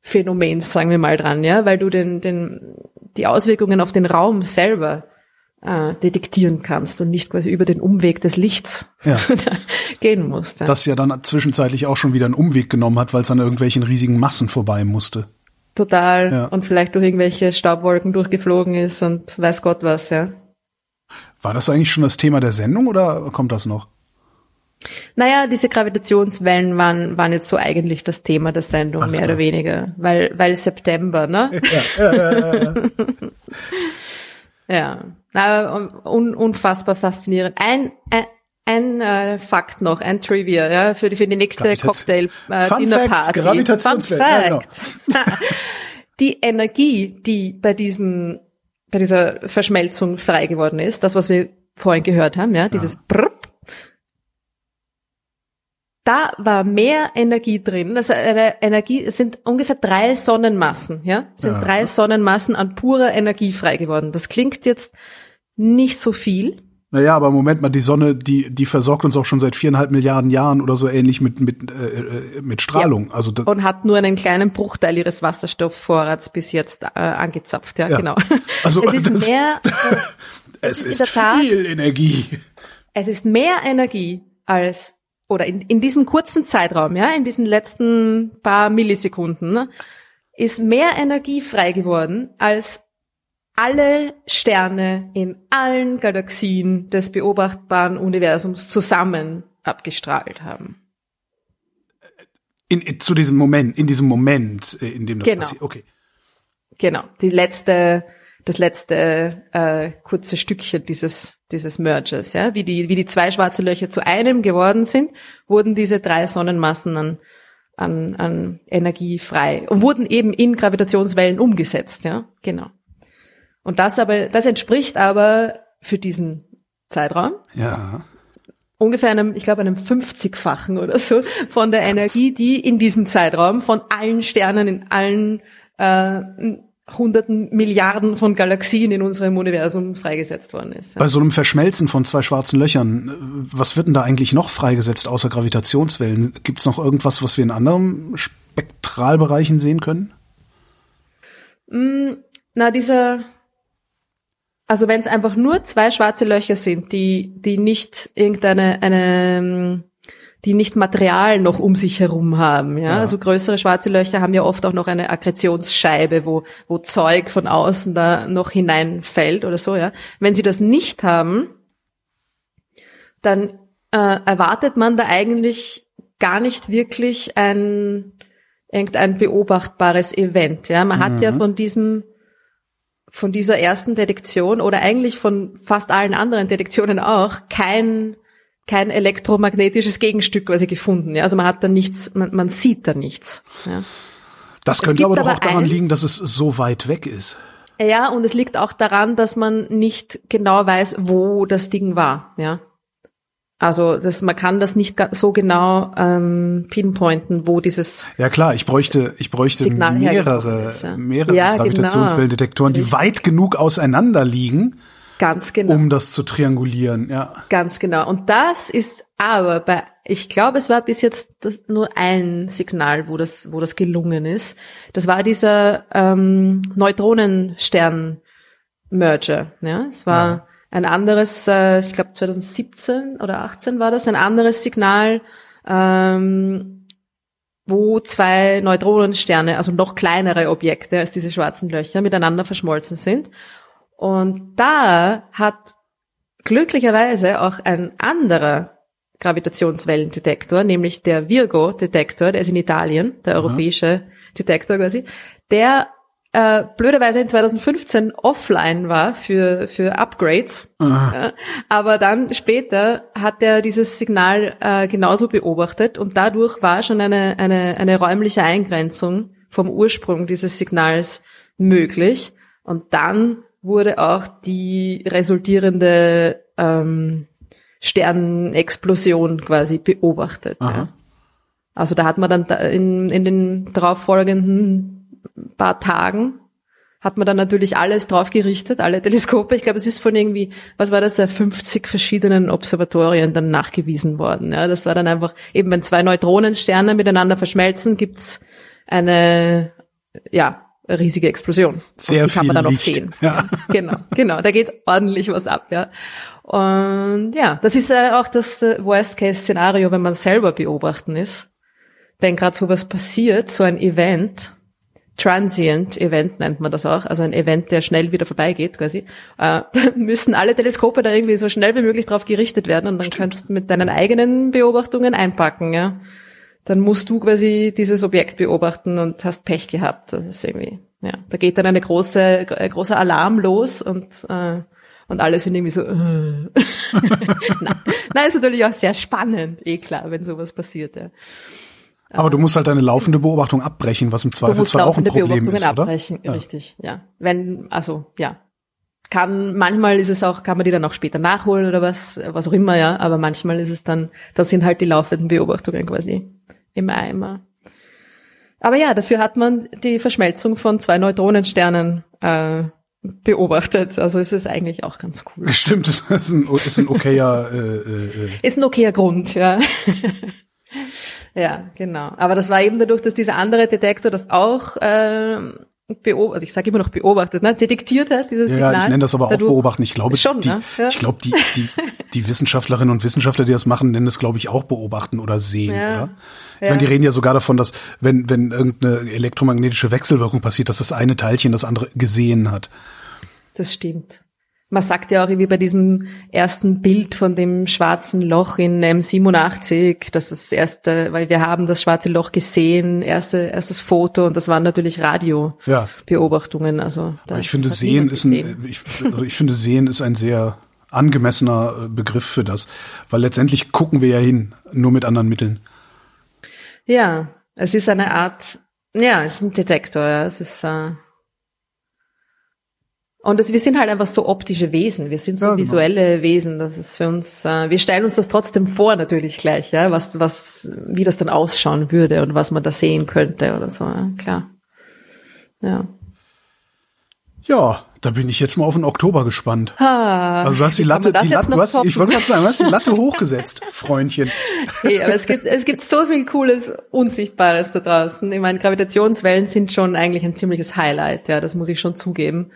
Phänomens, sagen wir mal dran, ja, weil du den, den, die Auswirkungen auf den Raum selber äh, detektieren kannst und nicht quasi über den Umweg des Lichts ja. [laughs] gehen musst. Ja. Das ja dann zwischenzeitlich auch schon wieder einen Umweg genommen hat, weil es an irgendwelchen riesigen Massen vorbei musste total ja. und vielleicht durch irgendwelche Staubwolken durchgeflogen ist und weiß Gott was, ja. War das eigentlich schon das Thema der Sendung oder kommt das noch? Naja, diese Gravitationswellen waren, waren jetzt so eigentlich das Thema der Sendung, Ach, mehr oder weniger, weil, weil September, ne? Ja. ja. [laughs] Na, un, unfassbar faszinierend. Ein, ein, ein äh, Fakt noch, ein Trivia, ja, für die, für die nächste Cocktail äh, Fun Dinner Party. Gravitationswelt. Fun Fact. Ja, genau. [laughs] die Energie, die bei diesem, bei dieser Verschmelzung frei geworden ist, das, was wir vorhin gehört haben, ja, dieses ja. Brrr, da war mehr Energie drin. Das eine Energie es sind ungefähr drei Sonnenmassen, ja, es sind ja. drei Sonnenmassen an purer Energie frei geworden. Das klingt jetzt nicht so viel, naja, aber Moment mal, die Sonne, die, die versorgt uns auch schon seit viereinhalb Milliarden Jahren oder so ähnlich mit, mit, äh, äh mit Strahlung. Ja. Also und hat nur einen kleinen Bruchteil ihres Wasserstoffvorrats bis jetzt äh, angezapft, ja, ja. genau. [laughs] Also es ist das, mehr. [laughs] es ist, ist Tat, viel Energie. Es ist mehr Energie als oder in, in diesem kurzen Zeitraum, ja, in diesen letzten paar Millisekunden, ne, ist mehr Energie frei geworden als alle Sterne in allen Galaxien des beobachtbaren Universums zusammen abgestrahlt haben. In, in, zu diesem Moment, in diesem Moment, äh, in dem das genau. passiert. Okay. Genau. Die letzte, das letzte äh, kurze Stückchen dieses dieses Mergers, ja, wie die wie die zwei schwarze Löcher zu einem geworden sind, wurden diese drei Sonnenmassen an an, an Energie frei und wurden eben in Gravitationswellen umgesetzt, ja, genau. Und das aber, das entspricht aber für diesen Zeitraum. Ja. Ungefähr einem, ich glaube, einem 50-fachen oder so von der Energie, die in diesem Zeitraum von allen Sternen in allen äh, hunderten Milliarden von Galaxien in unserem Universum freigesetzt worden ist. Bei so einem Verschmelzen von zwei schwarzen Löchern, was wird denn da eigentlich noch freigesetzt außer Gravitationswellen? Gibt es noch irgendwas, was wir in anderen Spektralbereichen sehen können? Mm, na, dieser also wenn es einfach nur zwei schwarze Löcher sind, die, die nicht irgendeine, eine, die nicht Material noch um sich herum haben, ja? ja. Also größere schwarze Löcher haben ja oft auch noch eine Akkretionsscheibe, wo, wo Zeug von außen da noch hineinfällt oder so, ja. Wenn sie das nicht haben, dann äh, erwartet man da eigentlich gar nicht wirklich ein irgendein beobachtbares Event, ja. Man mhm. hat ja mhm. von diesem von dieser ersten Detektion oder eigentlich von fast allen anderen Detektionen auch kein kein elektromagnetisches Gegenstück quasi gefunden. Ja? Also man hat da nichts, man, man sieht da nichts. Ja? Das könnte aber doch auch daran eins, liegen, dass es so weit weg ist. Ja, und es liegt auch daran, dass man nicht genau weiß, wo das Ding war. Ja. Also das, man kann das nicht so genau ähm, pinpointen, wo dieses Ja klar, ich bräuchte, ich bräuchte Signal mehrere, ist, ja. mehrere ja. Gravitationswellendetektoren, genau. die weit genug auseinander liegen, Ganz genau. um das zu triangulieren. Ja. Ganz genau. Und das ist aber bei, ich glaube, es war bis jetzt das, nur ein Signal, wo das, wo das gelungen ist. Das war dieser ähm, Neutronenstern-Merger. Ja, es war ja ein anderes, äh, ich glaube 2017 oder 18 war das, ein anderes Signal, ähm, wo zwei Neutronensterne, also noch kleinere Objekte als diese schwarzen Löcher, miteinander verschmolzen sind. Und da hat glücklicherweise auch ein anderer Gravitationswellendetektor, nämlich der Virgo-Detektor, der ist in Italien, der europäische Detektor quasi, der äh, blöderweise in 2015 offline war für, für Upgrades. Ja, aber dann später hat er dieses Signal äh, genauso beobachtet und dadurch war schon eine, eine, eine räumliche Eingrenzung vom Ursprung dieses Signals möglich. Und dann wurde auch die resultierende ähm, Sternenexplosion quasi beobachtet. Ja. Also da hat man dann in, in den darauffolgenden paar Tagen hat man dann natürlich alles drauf gerichtet, alle Teleskope. Ich glaube, es ist von irgendwie, was war das, 50 verschiedenen Observatorien dann nachgewiesen worden. Ja, das war dann einfach, eben wenn zwei Neutronensterne miteinander verschmelzen, gibt's eine, ja, riesige Explosion. Sehr die kann man dann auch sehen. Ja. Genau, genau. Da geht ordentlich was ab, ja. Und ja, das ist äh, auch das äh, Worst-Case-Szenario, wenn man selber beobachten ist. Wenn gerade sowas passiert, so ein Event, Transient Event nennt man das auch, also ein Event, der schnell wieder vorbeigeht quasi, äh, [laughs] müssen alle Teleskope da irgendwie so schnell wie möglich drauf gerichtet werden und dann Stimmt. kannst du mit deinen eigenen Beobachtungen einpacken, ja. Dann musst du quasi dieses Objekt beobachten und hast Pech gehabt. Das ist irgendwie, ja. Da geht dann eine große, ein großer Alarm los und äh, und alle sind irgendwie so. [laughs] Äh. [laughs] Nein. Nein, ist natürlich auch sehr spannend, eh klar, wenn sowas passiert. Ja. Aber du musst halt deine laufende Beobachtung abbrechen, was im Zweifelsfall auch ein Problem ist, oder? abbrechen, ja. richtig, ja. Wenn, also, ja. Kann, manchmal ist es auch, kann man die dann auch später nachholen oder was, was auch immer, ja. Aber manchmal ist es dann, das sind halt die laufenden Beobachtungen quasi im Eimer. Aber ja, dafür hat man die Verschmelzung von zwei Neutronensternen äh, beobachtet. Also ist es eigentlich auch ganz cool. Stimmt, das ist ein, ist ein okayer äh, äh, äh. ist ein okayer Grund, ja. Ja, genau. Aber das war eben dadurch, dass dieser andere Detektor das auch äh, beobachtet, also ich sage immer noch beobachtet, ne? detektiert hat, dieses ja, Signal. Ja, ich nenne das aber auch beobachten. Ich glaube, schon, die, ne? ja. ich glaube, die, die, die Wissenschaftlerinnen und Wissenschaftler, die das machen, nennen das, glaube ich, auch beobachten oder sehen, ja. oder? Ich ja. meine, die reden ja sogar davon, dass wenn, wenn irgendeine elektromagnetische Wechselwirkung passiert, dass das eine Teilchen das andere gesehen hat. Das stimmt. Man sagt ja auch irgendwie bei diesem ersten Bild von dem schwarzen Loch in M87, dass das erste, weil wir haben das schwarze Loch gesehen, erste, erstes Foto und das waren natürlich Radiobeobachtungen. Ja. Also ich finde sehen ist ein, ich, also ich finde sehen ist ein sehr angemessener äh, Begriff für das, weil letztendlich gucken wir ja hin, nur mit anderen Mitteln. Ja, es ist eine Art, ja, es ist ein Detektor, ja, es ist äh, und das, wir sind halt einfach so optische Wesen, wir sind so ja, genau. visuelle Wesen, das ist für uns, äh, wir stellen uns das trotzdem vor natürlich gleich, ja, was, was, wie das dann ausschauen würde und was man da sehen könnte oder so, ja, klar. Ja. Ja, da bin ich jetzt mal auf den Oktober gespannt. Ah, also du hast die Latte, die Latte du hast, ich wollte gerade sagen, du hast die Latte hochgesetzt, [laughs] Freundchen. Hey, aber es gibt, es gibt so viel cooles, Unsichtbares da draußen. Ich meine, Gravitationswellen sind schon eigentlich ein ziemliches Highlight, ja, das muss ich schon zugeben.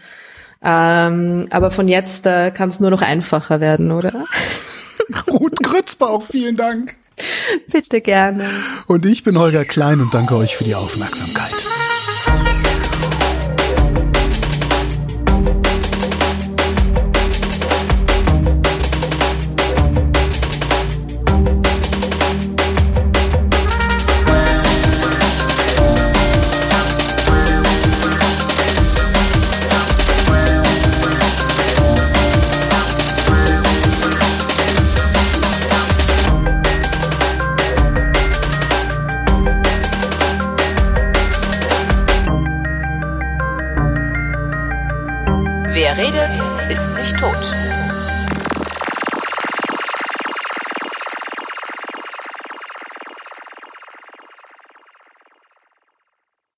Ähm, aber von jetzt äh, kann es nur noch einfacher werden, oder? [laughs] Ruth Grützbauch, vielen Dank. Bitte gerne. Und ich bin Holger Klein und danke euch für die Aufmerksamkeit.